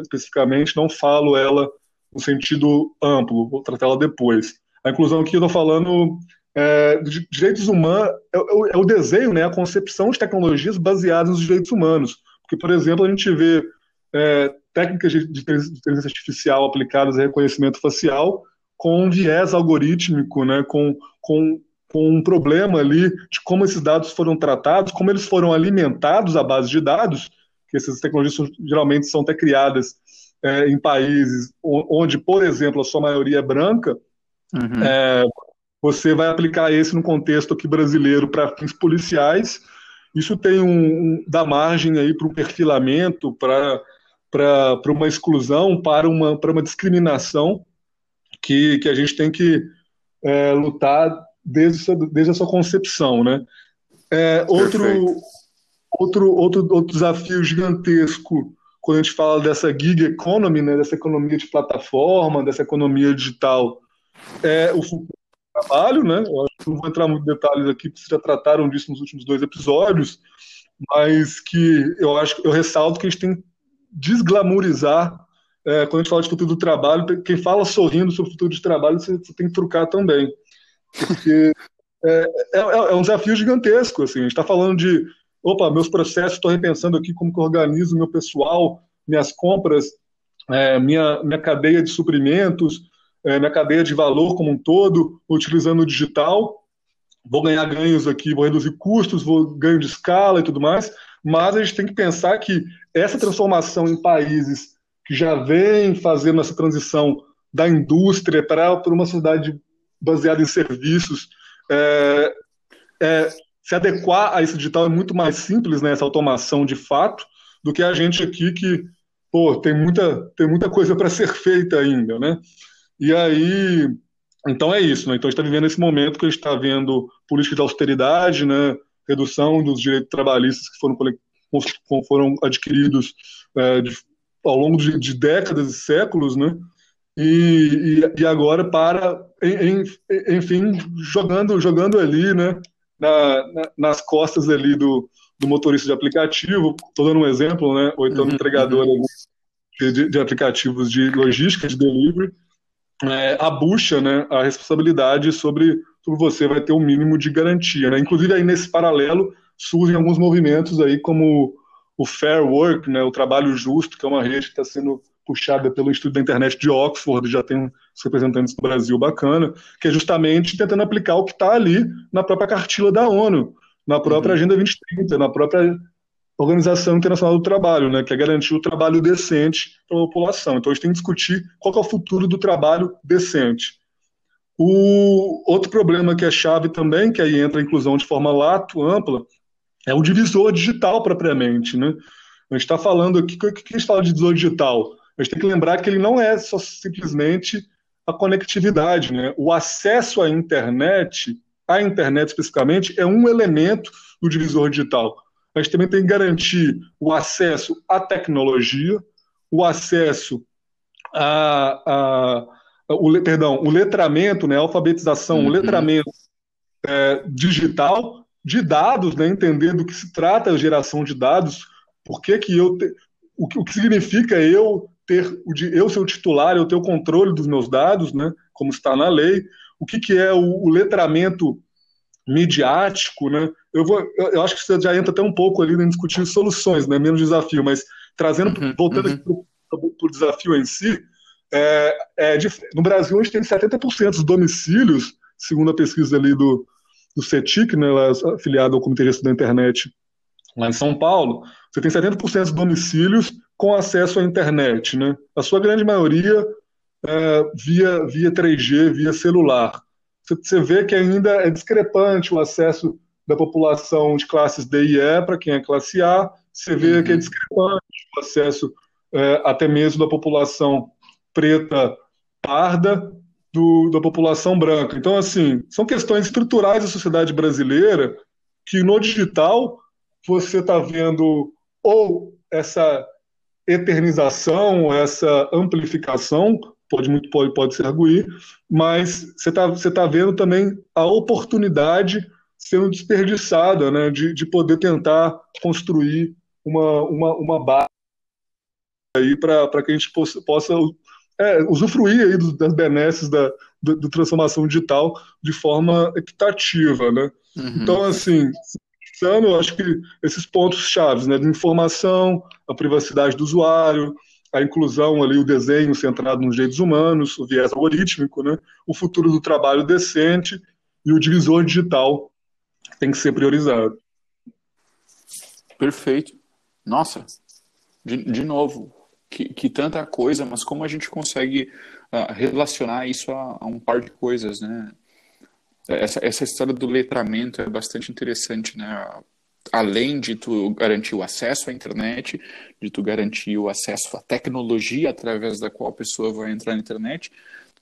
especificamente, não falo ela no sentido amplo, vou tratar ela depois. A inclusão aqui eu estou falando é, direitos humanos, é, é, o desenho, né, a concepção de tecnologias baseadas nos direitos humanos. Porque, por exemplo, a gente vê é, técnicas de, de inteligência artificial aplicadas a reconhecimento facial com um viés algorítmico, né, com, com, com um problema ali de como esses dados foram tratados, como eles foram alimentados à base de dados, que essas tecnologias são, geralmente são até criadas é, em países onde, por exemplo, a sua maioria é branca, uhum. é, você vai aplicar esse no contexto aqui brasileiro para fins policiais, isso tem um, um dá margem aí para um perfilamento, para para uma exclusão, para uma, para uma discriminação que, que a gente tem que é, lutar desde, desde a sua concepção. Né? É, outro, outro, outro, outro desafio gigantesco quando a gente fala dessa gig economy, né, dessa economia de plataforma, dessa economia digital, é o futuro trabalho. Né? Eu não vou entrar muito em detalhes aqui, porque vocês já trataram disso nos últimos dois episódios, mas que eu acho eu ressalto que a gente tem desglamorizar é, quando a gente fala de futuro do trabalho, quem fala sorrindo sobre o futuro de trabalho, você, você tem que trucar também. Porque é, é, é, um desafio gigantesco. Assim. A gente está falando de, opa, meus processos, estou repensando aqui como que eu organizo meu pessoal, minhas compras, é, minha, minha cadeia de suprimentos, é, cadeia de valor como um todo, utilizando o digital. Vou ganhar ganhos aqui, vou reduzir custos, vou ganho de escala e tudo mais mas a gente tem que pensar que essa transformação em países que já vêm fazendo essa transição da indústria para uma sociedade baseada em serviços, é, é, se adequar a esse digital é muito mais simples, né, essa automação de fato, do que a gente aqui que pô, tem muita, tem muita coisa para ser feita ainda, né? E aí, então é isso, né? Então a gente está vivendo esse momento que a gente está vendo política de austeridade, né? redução dos direitos trabalhistas que foram, foram adquiridos é, de, ao longo de, de, décadas e séculos, né? E, e, e agora para, em, enfim, jogando, jogando ali, né? Na, na, nas costas ali do, do motorista de aplicativo, estou dando um exemplo, né? Ou então uhum, entregador uhum. de, de, aplicativos de logística, de delivery, é, a bucha, né? A responsabilidade sobre você vai ter um mínimo de garantia. Né? Inclusive, aí nesse paralelo, surgem alguns movimentos aí, como o Fair Work, né, o trabalho justo, que é uma rede que está sendo puxada pelo Instituto da Internet de Oxford, já tem os representantes do Brasil bacana, que é justamente tentando aplicar o que está ali na própria cartilha da ONU, na própria uhum. Agenda 2030, na própria Organização Internacional do Trabalho, né, que é garantir o trabalho decente para a população. Então a gente tem que discutir qual é o futuro do trabalho decente. O outro problema que é chave também, que aí entra a inclusão de forma lato, ampla, é o divisor digital propriamente. Né? A gente está falando aqui, o que a gente fala de divisor digital? A gente tem que lembrar que ele não é só simplesmente a conectividade. Né? O acesso à internet, à internet especificamente, é um elemento do divisor digital. A gente também tem que garantir o acesso à tecnologia, o acesso a, a o, perdão, o letramento, né, a alfabetização, uhum. o letramento é, digital de dados, né? entender do que se trata a geração de dados, por que, que eu te, o, que, o que significa eu ter o eu ser o titular, eu ter o controle dos meus dados, né? como está na lei, o que, que é o, o letramento midiático, né? Eu, vou, eu, eu, acho que você já entra até um pouco ali em discutir soluções, né? menos desafio, mas trazendo, uhum, voltando uhum. para o desafio em si, é, é, no Brasil a gente tem 70% dos domicílios, segundo a pesquisa ali do, do CETIC, né, afiliado ao Comitê de Estudo da Internet lá em São Paulo, você tem 70% dos domicílios com acesso à internet, né? A sua grande maioria é, via, via 3G, via celular. Você vê que ainda é discrepante o acesso da população de classes D e E para quem é classe A, você vê uhum. que é discrepante o acesso é, até mesmo da população preta parda do, da população branca. Então, assim, são questões estruturais da sociedade brasileira que no digital você está vendo ou essa eternização, essa amplificação, pode muito pode, pode se arguir, mas você está você tá vendo também a oportunidade sendo desperdiçada né, de, de poder tentar construir uma, uma, uma base aí para que a gente possa, possa é, usufruir aí das benesses da, da, da, transformação digital de forma equitativa, né? Uhum. Então, assim, eu acho que esses pontos chaves, né, de informação, a privacidade do usuário, a inclusão ali, o desenho centrado nos direitos humanos, o viés algorítmico, né, o futuro do trabalho decente e o divisor digital tem que ser priorizado. Perfeito. Nossa, de, de novo, que, que, tanta coisa, mas como a gente consegue uh, relacionar isso a, a, um par de coisas, né? Essa, essa história do letramento é bastante interessante, né? Além de tu garantir o acesso à internet, de tu garantir o acesso à tecnologia através da qual a pessoa vai entrar na internet,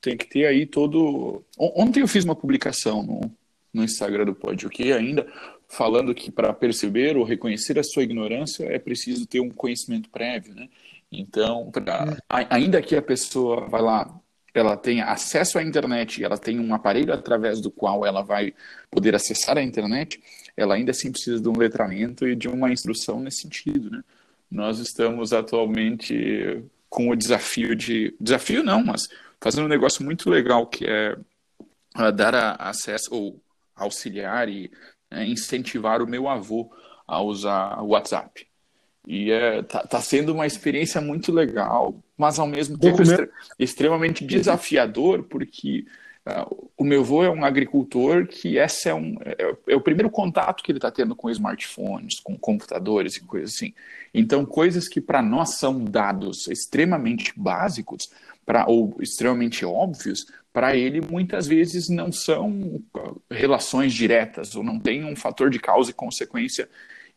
tem que ter aí todo. Ontem eu fiz uma publicação no, no Instagram do Pod, que ainda falando que para perceber ou reconhecer a sua ignorância é preciso ter um conhecimento prévio, né? Então, pra, ainda que a pessoa vai lá, ela tenha acesso à internet, ela tem um aparelho através do qual ela vai poder acessar a internet, ela ainda assim precisa de um letramento e de uma instrução nesse sentido, né? Nós estamos atualmente com o desafio de desafio não, mas fazendo um negócio muito legal que é uh, dar acesso ou auxiliar e uh, incentivar o meu avô a usar o WhatsApp. E é, tá, tá, sendo uma experiência muito legal, mas ao mesmo tempo extre extremamente desafiador, porque o meu avô é um agricultor que esse é, um, é, é o primeiro contato que ele está tendo com smartphones, com computadores e coisas assim. Então, coisas que para nós são dados extremamente básicos pra, ou extremamente óbvios, para ele muitas vezes não são relações diretas ou não tem um fator de causa e consequência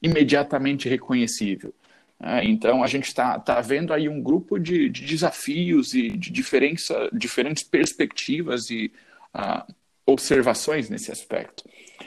imediatamente reconhecível. É, então, a gente está tá vendo aí um grupo de, de desafios e de diferença, diferentes perspectivas e uh, observações nesse aspecto.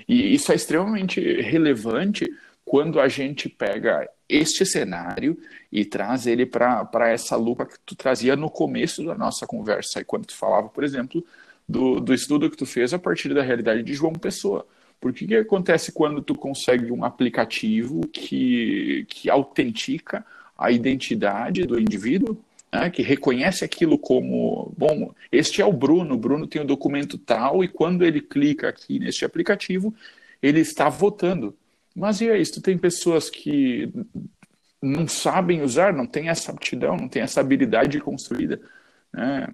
E isso é extremamente relevante quando a gente pega este cenário e traz ele para essa lupa que tu trazia no começo da nossa conversa, quando tu falava, por exemplo, do, do estudo que tu fez a partir da realidade de João Pessoa. Porque que acontece quando tu consegue um aplicativo que, que autentica a identidade do indivíduo, né, que reconhece aquilo como, bom, este é o Bruno, o Bruno tem o um documento tal, e quando ele clica aqui neste aplicativo, ele está votando. Mas e aí, tu tem pessoas que não sabem usar, não tem essa aptidão, não tem essa habilidade construída. Né?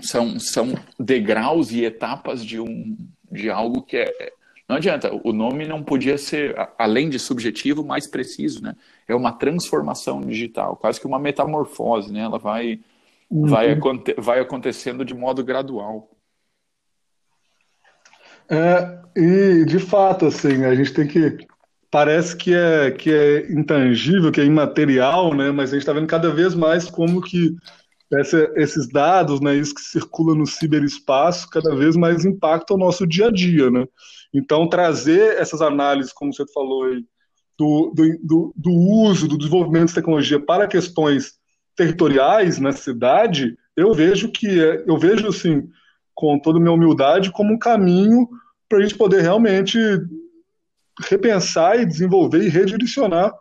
São, são degraus e etapas de, um, de algo que é, não adianta, o nome não podia ser, além de subjetivo, mais preciso, né? É uma transformação digital, quase que uma metamorfose, né? Ela vai, uhum. vai, vai acontecendo de modo gradual. É, e de fato, assim, a gente tem que. Parece que é, que é intangível, que é imaterial, né? Mas a gente está vendo cada vez mais como que essa, esses dados, né, isso que circula no ciberespaço, cada vez mais impacta o nosso dia a dia, né? Então, trazer essas análises, como você falou aí, do, do, do uso, do desenvolvimento de tecnologia para questões territoriais na cidade, eu vejo que é, eu vejo assim, com toda a minha humildade, como um caminho para a gente poder realmente repensar e desenvolver e redirecionar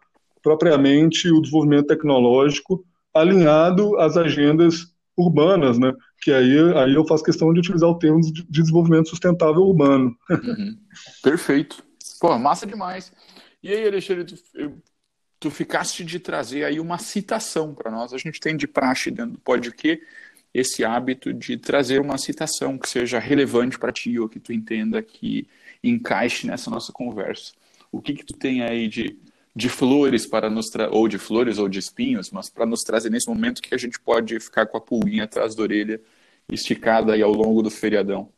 propriamente o desenvolvimento tecnológico alinhado às agendas urbanas, né? Que aí, aí eu faço questão de utilizar o termo de desenvolvimento sustentável urbano. Uhum. Perfeito. Pô, massa demais. E aí, Alexandre, tu, tu ficaste de trazer aí uma citação para nós. A gente tem de praxe dentro do que esse hábito de trazer uma citação que seja relevante para ti ou que tu entenda que encaixe nessa nossa conversa. O que que tu tem aí de, de flores para nos ou de flores ou de espinhos, mas para nos trazer nesse momento que a gente pode ficar com a pulguinha atrás da orelha esticada aí ao longo do feriadão?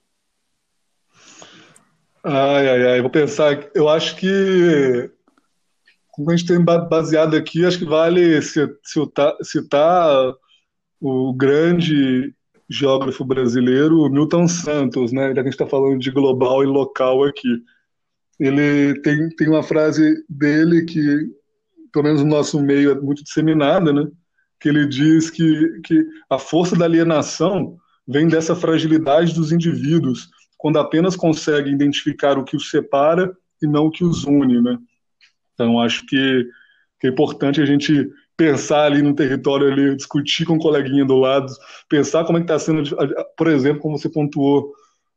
Ai, ai, ai, vou pensar. Eu acho que, como a gente tem baseado aqui, acho que vale citar, citar o grande geógrafo brasileiro Milton Santos, né? Já que a gente está falando de global e local aqui. Ele tem, tem uma frase dele que, pelo menos no nosso meio, é muito disseminada, né? Que ele diz que, que a força da alienação vem dessa fragilidade dos indivíduos, quando apenas conseguem identificar o que os separa e não o que os une, né? Então, acho que, que é importante a gente pensar ali no território ali, discutir com o coleguinha do lado, pensar como é que está sendo, por exemplo, como você pontuou,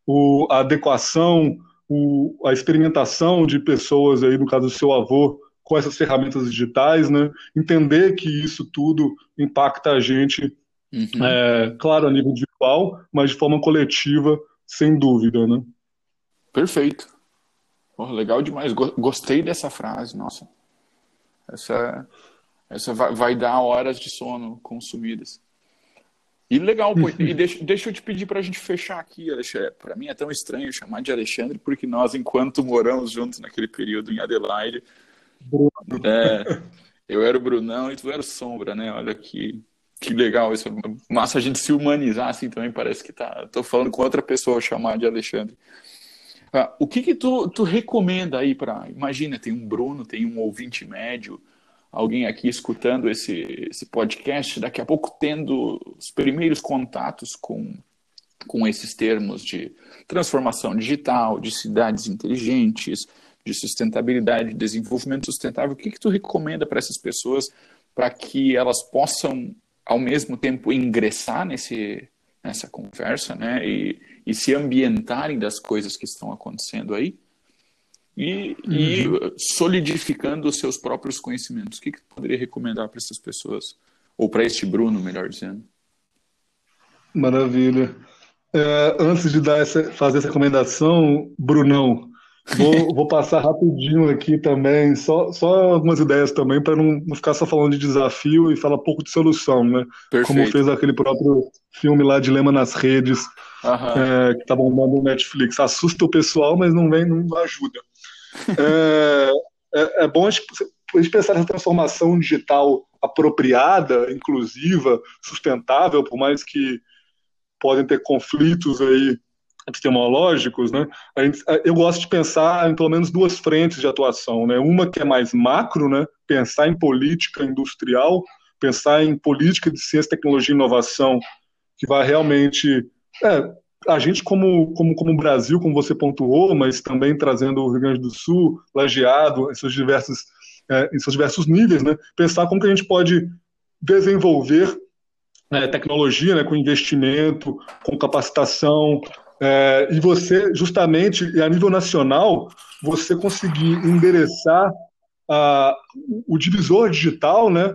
o, a adequação, o, a experimentação de pessoas aí, no caso do seu avô, com essas ferramentas digitais, né? Entender que isso tudo impacta a gente, uhum. é, claro, a nível individual, mas de forma coletiva, sem dúvida, né? Perfeito. Oh, legal demais. Gostei dessa frase, nossa. Essa essa vai, vai dar horas de sono consumidas. E legal, pô, e deixa, deixa eu te pedir para a gente fechar aqui, Alexandre. Para mim é tão estranho chamar de Alexandre, porque nós, enquanto moramos juntos naquele período em Adelaide, é, eu era o Brunão e tu era o Sombra, né? Olha que, que legal isso. Massa a gente se humanizar assim também, parece que tá. Tô falando com outra pessoa chamar de Alexandre. Ah, o que que tu, tu recomenda aí para. Imagina, tem um Bruno, tem um ouvinte médio alguém aqui escutando esse, esse podcast, daqui a pouco tendo os primeiros contatos com, com esses termos de transformação digital, de cidades inteligentes, de sustentabilidade, de desenvolvimento sustentável, o que, que tu recomenda para essas pessoas para que elas possam, ao mesmo tempo, ingressar nesse, nessa conversa né, e, e se ambientarem das coisas que estão acontecendo aí? E, uhum. e solidificando os seus próprios conhecimentos. O que, que poderia recomendar para essas pessoas? Ou para este Bruno, melhor dizendo? Maravilha. É, antes de dar essa, fazer essa recomendação, Brunão, vou, vou passar rapidinho aqui também, só, só algumas ideias também, para não, não, ficar só falando de desafio e falar pouco de solução, né? Perfeito. Como fez aquele próprio filme lá, Dilema nas Redes, é, que está bombando no Netflix. Assusta o pessoal, mas não vem, não ajuda é, é, é, bom a gente, pensar nessa transformação digital apropriada, inclusiva, sustentável, por mais que podem ter conflitos aí epistemológicos, né? Gente, eu gosto de pensar em pelo menos duas frentes de atuação, né? Uma que é mais macro, né? Pensar em política industrial, pensar em política de ciência, tecnologia e inovação, que vai realmente é, a gente como, como, como Brasil, como você pontuou, mas também trazendo o Rio Grande do Sul, lajeado, em seus diversos, é, em seus diversos níveis, né? pensar como que a gente pode desenvolver é, tecnologia né, com investimento, com capacitação, é, e você, justamente, a nível nacional, você conseguir endereçar a, o divisor digital né,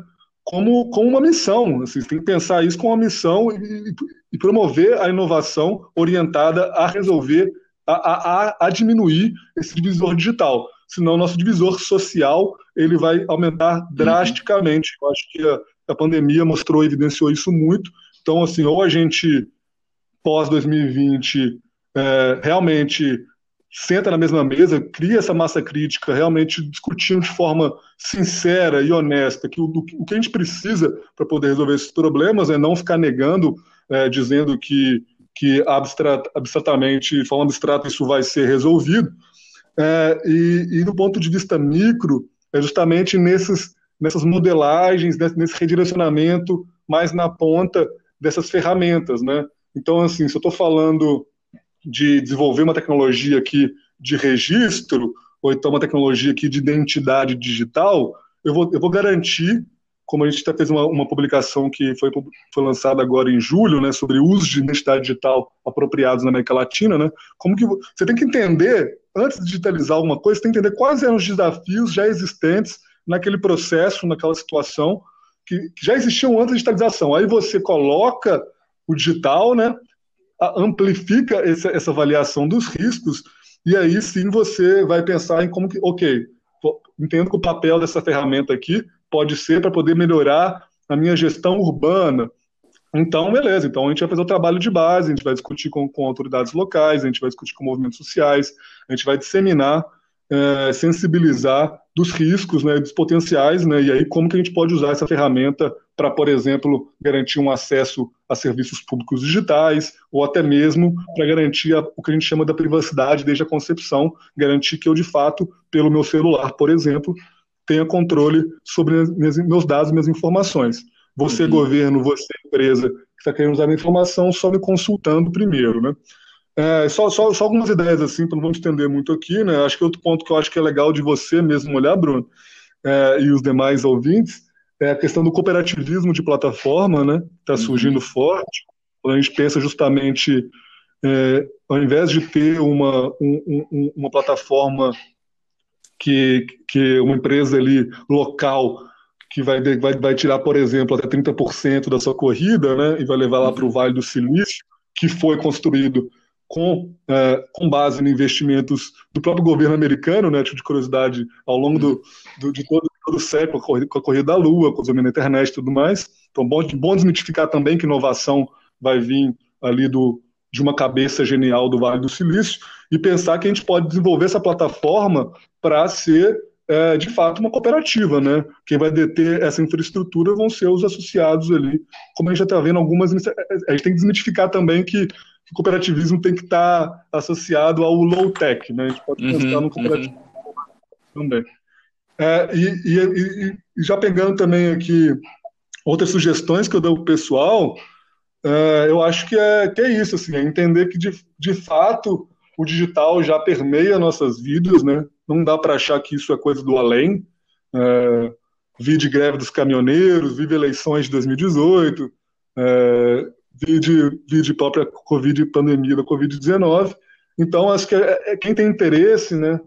como, como uma missão. Assim, você tem que pensar isso como uma missão e, e promover a inovação orientada a resolver, a, a, a diminuir esse divisor digital. Senão, nosso divisor social ele vai aumentar uhum. drasticamente. Eu acho que a, a pandemia mostrou, evidenciou isso muito. Então, assim, ou a gente, pós 2020, é, realmente senta na mesma mesa, cria essa massa crítica, realmente discutindo de forma sincera e honesta que o, o que a gente precisa para poder resolver esses problemas é não ficar negando, é, dizendo que, que abstrat, abstratamente, de forma abstrata, isso vai ser resolvido. É, e, e do ponto de vista micro, é justamente nesses, nessas modelagens, nesse redirecionamento mais na ponta dessas ferramentas, né? Então, assim, se eu estou falando de desenvolver uma tecnologia que de registro, ou então uma tecnologia aqui de identidade digital, eu vou, eu vou garantir, como a gente até fez uma, uma publicação que foi, foi lançada agora em julho, né, sobre uso de identidade digital apropriados na América Latina, né, como que você tem que entender, antes de digitalizar alguma coisa, você tem que entender quais eram os desafios já existentes naquele processo, naquela situação, que, que já existiam antes da digitalização. Aí você coloca o digital, né, amplifica essa, essa avaliação dos riscos, e aí sim você vai pensar em como que, ok, entendo que o papel dessa ferramenta aqui pode ser para poder melhorar a minha gestão urbana. Então, beleza, então a gente vai fazer o trabalho de base, a gente vai discutir com, com autoridades locais, a gente vai discutir com movimentos sociais, a gente vai disseminar é, sensibilizar dos riscos, né, dos potenciais, né, e aí como que a gente pode usar essa ferramenta para, por exemplo, garantir um acesso a serviços públicos digitais, ou até mesmo para garantir a, o que a gente chama da privacidade desde a concepção, garantir que eu, de fato, pelo meu celular, por exemplo, tenha controle sobre minhas, meus dados, minhas informações. Você, uhum. governo, você, empresa, que está querendo usar a minha informação, só me consultando primeiro, né? É, só, só, só, algumas ideias assim, então não vamos entender muito aqui, né? Acho que outro ponto que eu acho que é legal de você mesmo olhar, Bruno, é, e os demais ouvintes, é a questão do cooperativismo de plataforma, né? Está uhum. surgindo uhum. forte. A gente pensa justamente, é, ao invés de ter uma, um, um, uma plataforma que, que uma empresa ali local que vai, vai, vai tirar, por exemplo, até 30% da sua corrida, né? E vai levar lá uhum. para o Vale do Silício, que foi construído com, é, com base em investimentos do próprio governo americano, né, tipo de curiosidade, ao longo do, do de todo, todo, o século, com a corrida da Lua, com o desenvolvimento da internet e tudo mais. Então, bom, bom desmitificar também que inovação vai vir ali do, de uma cabeça genial do Vale do Silício e pensar que a gente pode desenvolver essa plataforma para ser é, de fato uma cooperativa, né? Quem vai deter essa infraestrutura vão ser os associados ali, como a gente já está vendo algumas. A gente tem que desmitificar também que o cooperativismo tem que estar associado ao low-tech, né? A gente pode pensar uhum, no cooperativismo uhum. também. É, e, e, e, já pegando também aqui outras sugestões que eu dou para o pessoal, é, eu acho que é, que é isso, assim, é entender que de, de fato o digital já permeia nossas vidas, né? Não dá para achar que isso é coisa do além. É, de greve dos caminhoneiros, vive eleições de 2018, é, vide, vide própria Covid, pandemia da Covid-19. Então, acho que é, é, quem tem interesse, né?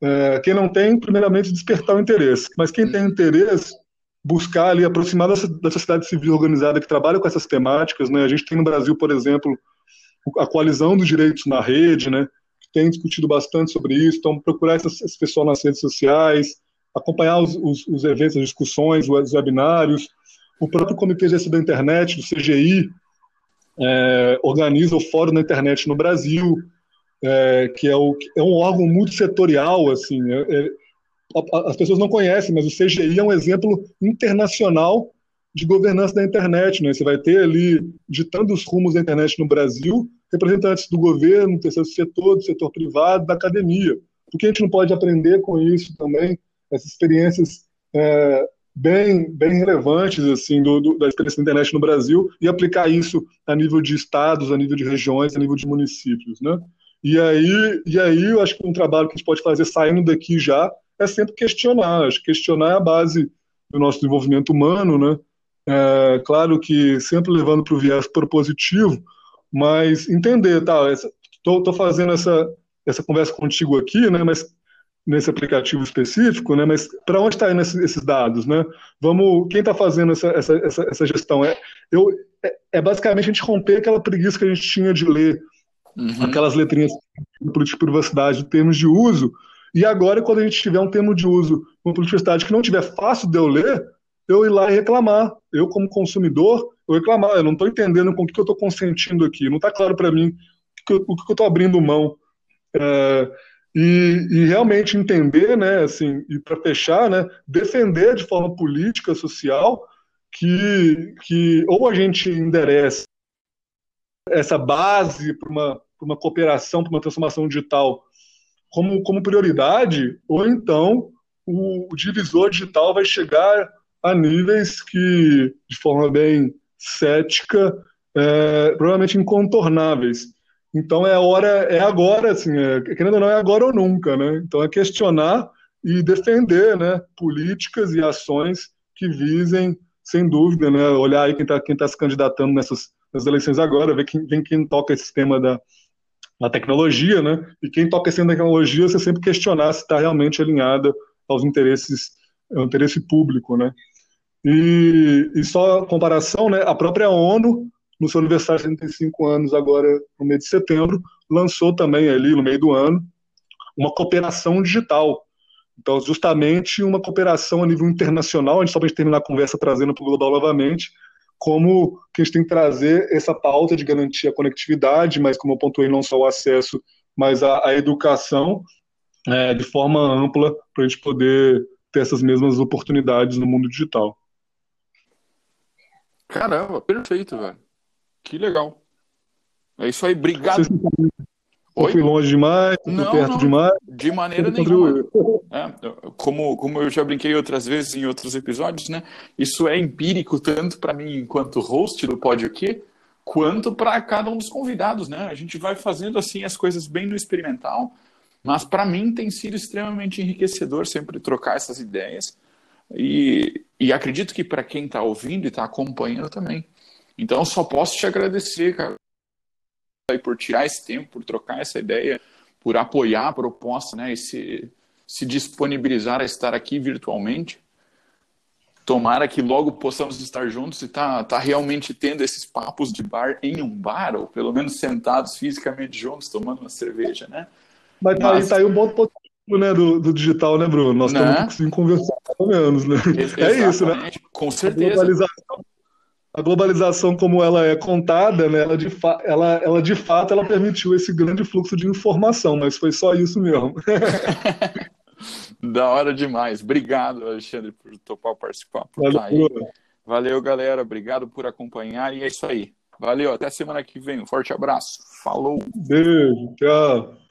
É, quem não tem, primeiramente, despertar o interesse. Mas quem tem interesse, buscar ali, aproximar da sociedade civil organizada que trabalha com essas temáticas. Né? A gente tem no Brasil, por exemplo, a coalizão dos direitos na rede, né? que tem discutido bastante sobre isso. Então, procurar essas, esse pessoal nas redes sociais, acompanhar os, os, os eventos, as discussões, os webinários. O próprio Comitê de Gestão da Internet, do CGI, é, organiza o Fórum da Internet no Brasil, é, que é, o, é, um órgão multissetorial, assim, é, é as pessoas não conhecem, mas o CGI é um exemplo internacional de governança da internet, né? Você vai ter ali, ditando os rumos da internet no Brasil, representantes do governo, do terceiro setor, do setor privado, da academia. Por que a gente não pode aprender com isso também, essas experiências é, bem, bem relevantes assim do, do, da experiência da internet no Brasil e aplicar isso a nível de estados, a nível de regiões, a nível de municípios, né? E aí, e aí eu acho que um trabalho que a gente pode fazer saindo daqui já é sempre questionar. Acho que questionar é a base do nosso desenvolvimento humano, né? É, claro que sempre levando para o viés propositivo, mas entender, tá? Estou fazendo essa, essa conversa contigo aqui, né? Mas nesse aplicativo específico, né? Mas para onde está indo esses dados, né? Vamos, quem está fazendo essa, essa, essa, essa, gestão é, eu, é, é, basicamente a gente romper aquela preguiça que a gente tinha de ler uhum. aquelas letrinhas de privacidade, de termos de uso. E agora, quando a gente tiver um termo de uso, política de privacidade que não tiver fácil de eu ler, eu ir lá e reclamar. Eu, como consumidor, eu reclamar. Eu não estou entendendo com o que eu estou consentindo aqui. Não está claro para mim o que eu estou abrindo mão. É, e, e, realmente entender, né, assim, e para fechar, né, defender de forma política, social, que, que ou a gente endereça essa base para uma, uma cooperação, para uma transformação digital como, como prioridade, ou então o, o divisor digital vai chegar a níveis que, de forma bem cética, é, provavelmente incontornáveis. Então é hora, é agora, assim, é, querendo ou não, é agora ou nunca, né? Então é questionar e defender, né, políticas e ações que visem, sem dúvida, né, olhar aí quem está quem tá se candidatando nessas, nessas eleições agora, ver quem, ver quem toca esse tema da, da tecnologia, né? E quem toca essa tecnologia, você sempre questionar se está realmente alinhada aos interesses, ao interesse público, né? E, e só comparação, né? A própria ONU no seu aniversário de 75 anos, agora no mês de setembro, lançou também ali no meio do ano uma cooperação digital. Então, justamente uma cooperação a nível internacional, a gente só para terminar a conversa trazendo para o global novamente, como que a gente tem que trazer essa pauta de garantir a conectividade, mas como eu pontuei, não só o acesso, mas a, a educação é, de forma ampla para a gente poder ter essas mesmas oportunidades no mundo digital. Caramba, perfeito, velho. Que legal. É isso aí, obrigado. Oi? fui longe demais, não, perto não, demais. De maneira nenhuma. É, como, como eu já brinquei outras vezes em outros episódios, né? Isso é empírico tanto para mim enquanto host do Pode O Quê, quanto para cada um dos convidados, né? A gente vai fazendo assim as coisas bem no experimental, mas para mim tem sido extremamente enriquecedor sempre trocar essas ideias. E, e acredito que para quem está ouvindo e está acompanhando também. Então, só posso te agradecer, cara, por tirar esse tempo, por trocar essa ideia, por apoiar a proposta, né, e se, se disponibilizar a estar aqui virtualmente. Tomara que logo possamos estar juntos e tá, tá realmente tendo esses papos de bar em um bar, ou pelo menos sentados fisicamente juntos, tomando uma cerveja, né? Mas, tá, Mas... Aí, tá aí um ponto positivo né, do, do digital, né, Bruno? Nós né? estamos conseguindo conversar, pelo menos, né? Ex é isso, né? Com certeza. A globalização a globalização como ela é contada, né, ela, de ela, ela de fato ela permitiu esse grande fluxo de informação, mas foi só isso mesmo. da hora demais. Obrigado, Alexandre, por topar participar. Por Valeu, Valeu, galera. Obrigado por acompanhar. E é isso aí. Valeu, até semana que vem. Um forte abraço. Falou. Beijo, tchau.